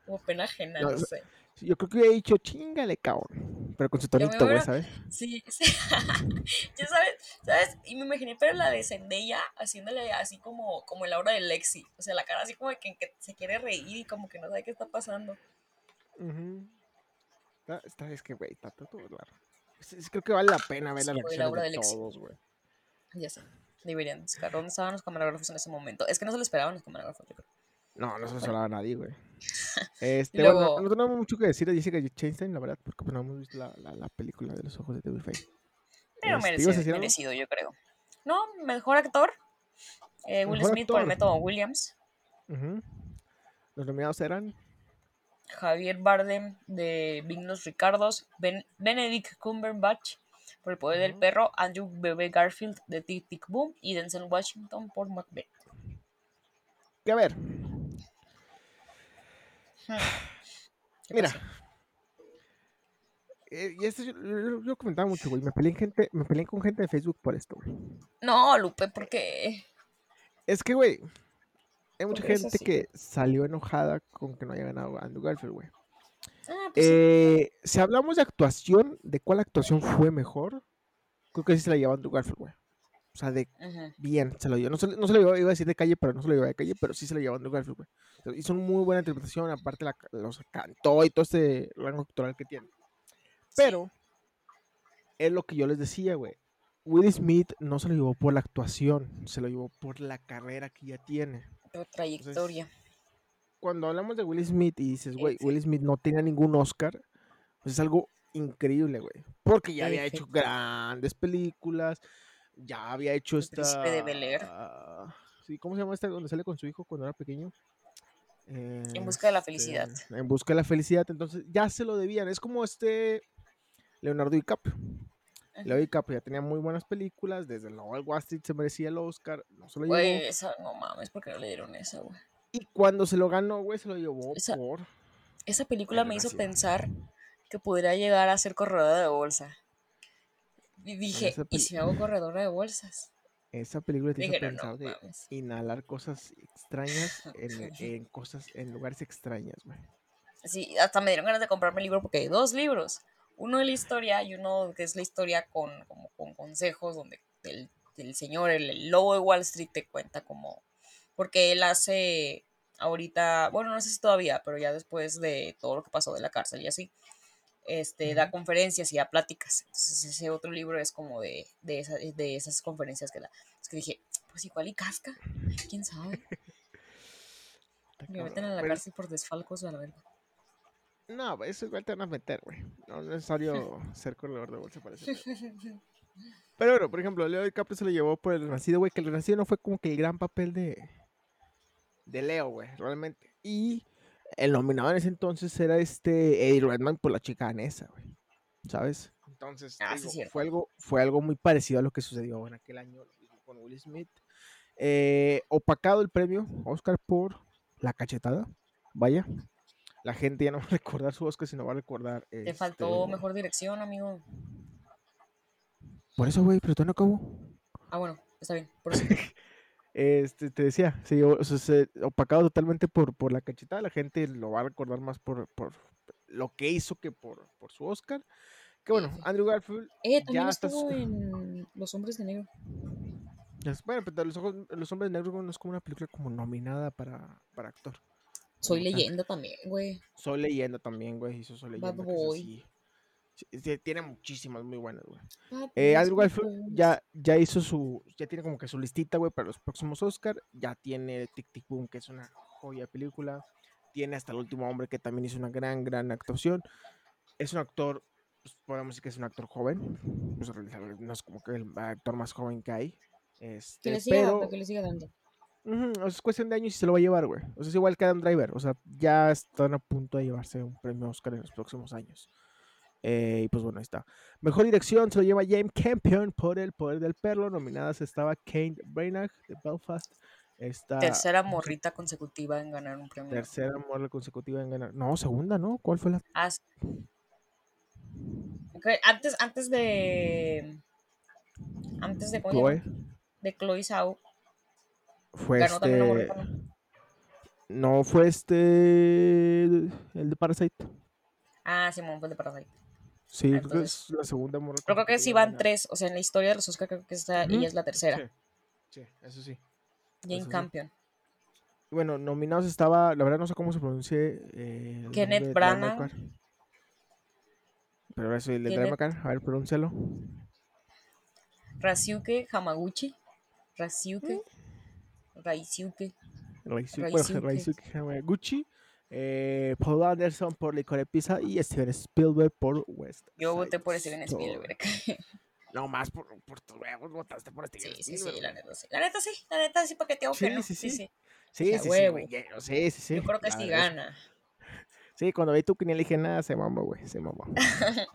Como pena ajena, no, sé. Yo creo que hubiera dicho, chingale, cabrón. Pero con su tonito, güey, ¿sabes? Sí, [laughs] sí. ya sabes, ¿sabes? Y me imaginé, pero la de Zendaya haciéndole así como, como la de Lexi. O sea, la cara así como de que, que se quiere reír y como que no sabe qué está pasando. Está, está- es que, güey, está todo raro. Creo que vale la pena ver Sí, la reacciones obra de de todos, güey. Ya sé. Deberían buscar dónde estaban los camarógrafos en ese momento. Es que no se lo esperaban los camarógrafos, yo creo. No, no se lo Bueno. hablaba a nadie, güey. Este, luego- bueno, no, tenemos mucho que decir de Jessica Chastain, la verdad, porque pues, no hemos visto la, la, la película de los ojos de Devil Face. Pero Este, ¿ibas a merecido, merecido, yo creo. No, mejor actor. eh, Will Mejor Smith por el método Williams. Los nominados eran Javier Bardem de Big Los Ricardos. Ben- Benedict Cumberbatch por el poder del perro. Andrew Bebe Garfield de Tic Tic Boom. Y Denzel Washington por Macbeth. que a ver, ¿Qué mira. eh, y esto yo, yo- yo comentaba mucho, güey. Me peleé, en gente, me peleé con gente de Facebook por esto, güey. No, Lupe, ¿por qué? Es que, güey, hay mucha gente que salió enojada con que no haya ganado Andrew Garfield, güey. Ah, pues sí. Eh, si hablamos de actuación, de cuál actuación fue mejor, creo que sí se la llevó Andrew Garfield, güey. O sea, de Ujú. bien, se lo llevó. No se, no se lo llevó, iba a decir de calle, pero no se lo llevó de calle, pero sí se lo llevó Andrew Garfield, güey. Hizo una muy buena interpretación, aparte la, los cantó y todo este rango actoral que tiene. Pero, es lo que yo les decía, güey. Will Smith no se lo llevó por la actuación, se lo llevó por la carrera que ya tiene. Tu trayectoria. Cuando hablamos de Will Smith y dices, güey. Will Smith no tenía ningún Oscar, pues es algo increíble, güey. Porque ya había hecho grandes películas, ya había hecho El esta... Príncipe de Bel-Air. Sí, ¿cómo se llama esta donde sale con su hijo cuando era pequeño? En busca de la Este, felicidad. En busca de la felicidad, entonces ya se lo debían. Es como este Leonardo DiCaprio. Leonardo DiCaprio ya tenía muy buenas películas, desde al Wall Street se merecía el Oscar, no se lo llevó. Güey, esa, no mames, ¿por qué no le dieron esa, güey? Y cuando se lo ganó, güey, se lo llevó Esa- por... Esa película El me hizo pensar que podría llegar a ser corredora de bolsa. Y dije, ¿y si hago corredora de bolsas? Esa película te hizo Dije, no, pensar no, de mames. inhalar cosas extrañas en, [laughs] en cosas, en lugares extrañas, güey. Sí, hasta me dieron ganas de comprarme el libro porque hay dos libros. Uno de la historia y uno que es la historia con, como, con consejos donde el, el señor, el, el lobo de Wall Street te cuenta como... Porque él hace ahorita, bueno, no sé si todavía, pero ya después de todo lo que pasó de la cárcel y así, este, da conferencias y da pláticas. Entonces ese otro libro es como de, de, esa- de esas conferencias que da. Es que dije, pues igual y casca, quién sabe. [laughs] Me meten a la Pero- cárcel por desfalcos la verga. No, güey, eso igual te van a meter, güey. No es necesario [laughs] ser corredor de bolsa para eso. Pero bueno, por ejemplo, Leo DiCaprio se lo llevó por el Renacido, güey, que el Renacido no fue como que el gran papel de, de Leo, güey, realmente. Y el nominado en ese entonces era este Eddie Redmayne por la chica danesa, güey. ¿Sabes? Entonces, Ah, digo, fue, algo, fue algo muy parecido a lo que sucedió en aquel año con Will Smith. Eh, opacado el premio Oscar por la cachetada. Vaya. La gente ya no va a [laughs] recordar su Oscar, sino va a recordar. Te faltó este, mejor dirección, amigo. Por eso, güey, pero todavía no acabó. Ah, bueno, está bien. Por eso. [laughs] Este, te decía, se, llevó- o sea, se opacado totalmente por, por la cachetada. La gente lo va a recordar más por, por lo que hizo que por, por su Oscar. Que bueno. Andrew Garfield. Eh, también Ya estuvo en Los Hombres de Negro. Bueno, pero los, ojos, los hombres negros güey, no es como una película como nominada para, para actor. Soy leyenda también, güey. Soy leyenda también, güey. Hizo Soy Bad leyenda. es Boy. Sí, tiene muchísimas muy buenas, güey. Bad Eh, Boys, Andrew Garfield ya, ya hizo su, ya tiene como que su listita, güey, para los próximos Oscar. Ya tiene Tic Tic Boom, que es una joya película. Tiene hasta el último hombre, que también hizo una gran, gran actuación. Es un actor, pues, podemos decir que es un actor joven. Pues, no es como que el actor más joven que hay. Que Este, le siga pero dando, que le siga dando. ujú, o sea, es cuestión de años y se lo va a llevar, güey. O sea, es igual que Adam Driver. O sea, ya están a punto de llevarse un premio Oscar en los próximos años. Eh, y pues bueno, ahí está. Mejor dirección se lo lleva James Campion por El Poder del Perlo. Nominadas estaba Kane Branagh de Belfast. Esta Tercera morrita consecutiva en ganar un premio. tercera muerte consecutiva en ganar. No, segunda, ¿no? ¿Cuál fue la? Ah, Antes, antes de. Antes de. Chloe? De Chloe Zhao. Fue Ganó este. morrita, ¿no? No, fue este. El de Parasite. Ah, Simón, fue el de Parasite. Sí, creo que es la segunda morra. Creo que sí van tres. O sea, en la historia de los Oscar creo que esta, ella es la tercera. Sí, eso sí. Jane Campion. Bueno, nominados estaba, la verdad no sé cómo se pronuncia. Eh, Kenneth Branagh. Pero eso, el de Kenneth... a ver, pronúncialo. Rasiuke Hamaguchi. Rasiuke. ¿Mm? Raisuke. Raisuke [laughs] Hamaguchi. Eh, Paul Anderson por Licor Pizza y Steven Spielberg por West. Yo voté por Steven Spielberg. [laughs] No más por, por tus huevos, votaste por Steven sí, Spielberg. Sí, sí, la neta sí. La neta sí, la neta sí, porque tengo que no. Sí, sí, sí. Sí, sí, sí, sí, Yo creo que sí gana. [laughs] Sí, cuando vi tu quiniela dije, nada, se mamó, güey, se mamó. [laughs]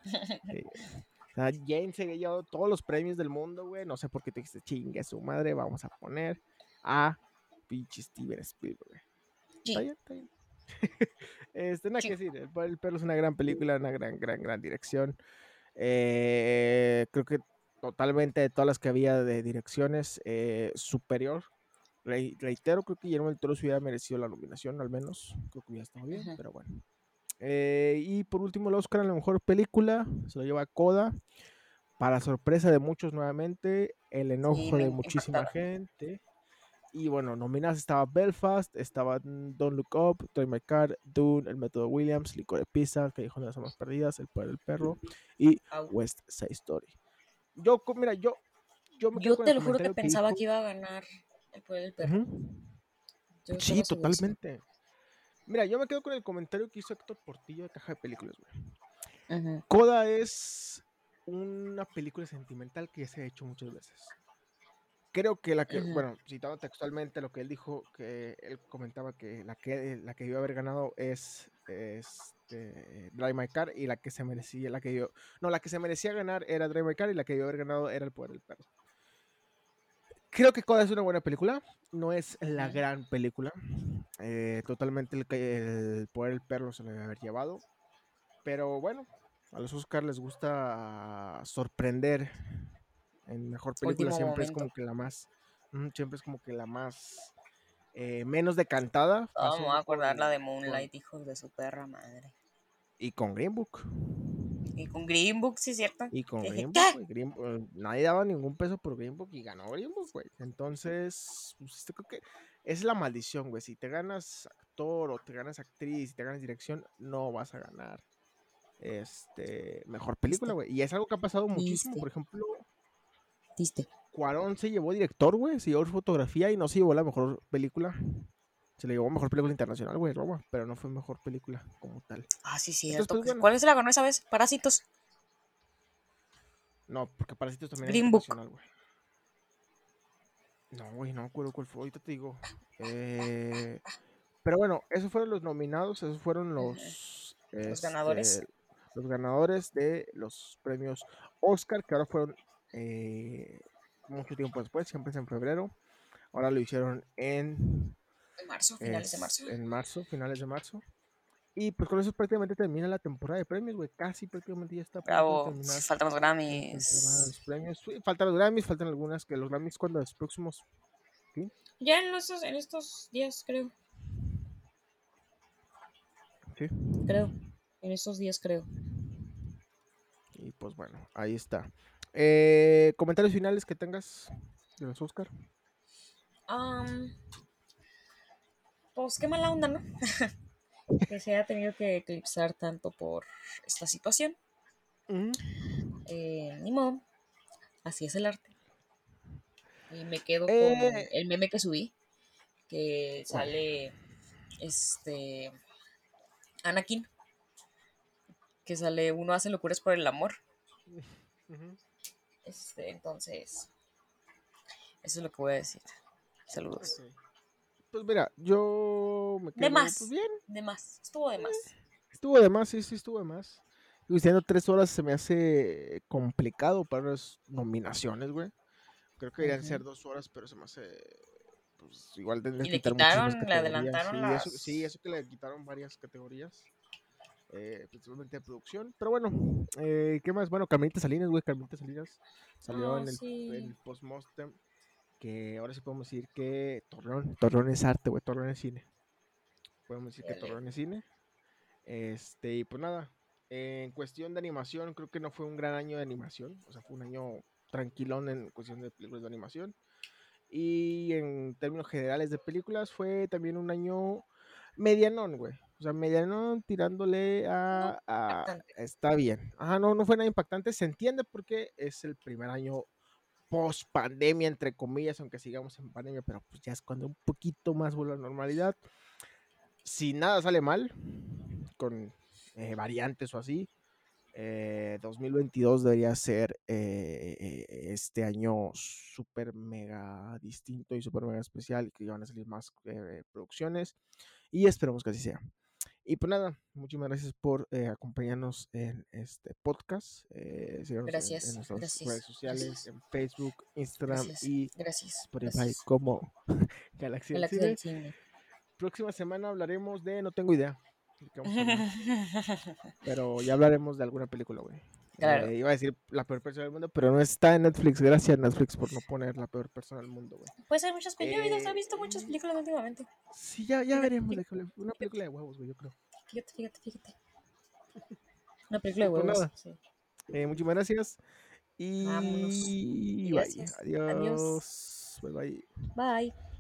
O sea, James se había llevado todos los premios del mundo, güey. No sé por qué te dijiste, chingue su madre, vamos a poner a pinche Steven Spielberg. Sí. Está bien, está bien. [laughs] este, nada que decir, el, perro es una gran película, una gran, gran, gran dirección. Eh, creo que totalmente de todas las que había de direcciones, eh, superior. reitero, creo que Guillermo del Toro se hubiera merecido la nominación, al menos. Creo que hubiera estado bien, pero bueno. Eh, y por último, el Oscar a la mejor película se lo lleva Coda. Para sorpresa de muchos nuevamente, el enojo de muchísima gente. Y bueno, nominadas estaba Belfast, estaba Don't Look Up, Toy My Car, Dune, El Método Williams, Licor de Pizza, Callejón de las Almas Perdidas, El Poder del Perro y West Side Story. Yo, mira, yo... Yo, yo te lo juro que, pensaba que iba a ganar El Poder del Perro. Sí, totalmente. Mira, yo me quedo con el comentario que hizo Héctor Portillo de Caja de Películas, güey. Coda es una película sentimental que ya se ha hecho muchas veces creo que la que, bueno, citando textualmente lo que él dijo, que él comentaba que la que la que iba a haber ganado es este, Drive My Car y la que se merecía, la que yo, no, la que se merecía ganar era Drive My Car y la que iba a haber ganado era El Poder del Perro. Creo que Coda es una buena película, no es la gran película, eh, totalmente el, el Poder del Perro se le debe haber llevado, pero bueno, a los Oscars les gusta sorprender en mejor película siempre es como que la más, siempre es como que la más eh, menos decantada. Vamos a acordar la de Moonlight, hijos de su perra madre. Y con Green Book. Y con Green Book, sí, cierto. Y con Green Book, eh, nadie daba ningún peso por Green Book y ganó Green Book, güey. Entonces, pues, este creo que es la maldición, güey. Si te ganas actor o te ganas actriz, si te ganas dirección, no vas a ganar este mejor película, güey. Y es algo que ha pasado muchísimo, por ejemplo, Cuarón se llevó director, güey, se llevó fotografía y no se llevó la mejor película. Se le llevó mejor película internacional, güey, Roma, pero no fue mejor película como tal. Ah, sí, sí. Pues, ¿Cuál es la ganó esa vez? Parásitos. No, porque Parásitos también Green es internacional, güey. No, güey, no acuerdo cuál fue. Ahorita te digo. Eh, pero bueno, esos fueron los nominados, esos fueron los, los ganadores. Este, los ganadores de los premios Oscar, que ahora fueron eh, mucho tiempo después, siempre es en febrero. Ahora lo hicieron en, marzo, finales de marzo. En marzo, finales de marzo. Y pues con eso prácticamente termina la temporada de premios, güey. Casi prácticamente ya está. Bravo, faltan los Grammys. faltan los Grammys, faltan algunas que los Grammys cuando los próximos. Ya en estos, en estos días, creo. Sí. Creo. En estos días, creo. Y pues bueno, ahí está. Eh, ¿Comentarios finales que tengas de los Oscar? pues qué mala onda, ¿no? [laughs] que se haya tenido que eclipsar tanto por esta situación. Eh, ni modo. Así es el arte. Y me quedo con eh. el meme que subí. Que sale este Anakin. Que sale uno hace locuras por el amor. Este, entonces, eso es lo que voy a decir. Saludos. Pues mira, yo me quedo, de más. Pues, bien. De más. Estuvo de más. estuvo de más, sí, sí, estuvo de más. Diciendo tres horas se me hace complicado para las nominaciones, güey. Creo que deberían ser dos horas, pero se me hace. Pues igual tendría que quitar quitaron, le adelantaron sí, sí, eso que le quitaron varias categorías eh, principalmente de producción. Pero bueno, eh, ¿qué más? Bueno, Carmelita Salinas, güey, Carmelita Salinas salió ah, en, el, el que ahora sí podemos decir que Torreón, Torreón es arte, güey, Torreón es cine. Podemos decir que Torreón es cine. Este, y pues nada, En cuestión de animación, creo que no fue un gran año de animación. O sea, fue un año tranquilón en cuestión de películas de animación. Y en términos generales de películas, fue también un año medianón, güey. O sea, medianón tirándole a, a, Está bien. Ajá, no, no fue nada impactante. Se entiende porque es el primer año post pandemia, entre comillas, aunque sigamos en pandemia, pero pues ya es cuando un poquito más vuelve a la normalidad. Si nada sale mal, con eh, variantes o así, 2022 eh, debería ser eh, este año súper mega distinto y súper mega especial, que van a salir más producciones y esperemos que así sea. Y pues nada, muchísimas gracias por acompañarnos en este podcast. gracias. En, nuestras redes sociales, en Facebook, Instagram y gracias, Spotify como [laughs] Galaxy, Próxima semana hablaremos de No tengo idea. [laughs] Pero ya hablaremos de alguna película, güey. Claro. Eh, iba a decir la peor persona del mundo, pero no está en Netflix. Gracias Netflix por no poner la peor persona del mundo, güey. Puede ser muchas películas. Eh, he visto muchas películas últimamente. Sí, ya, ya veremos. Una película de huevos, güey, yo creo. Fíjate, fíjate, fíjate. Una película de pues huevos. sí. eh, muchísimas gracias. Y Vámonos. bye. Adiós. Adiós. Bye bye. Bye.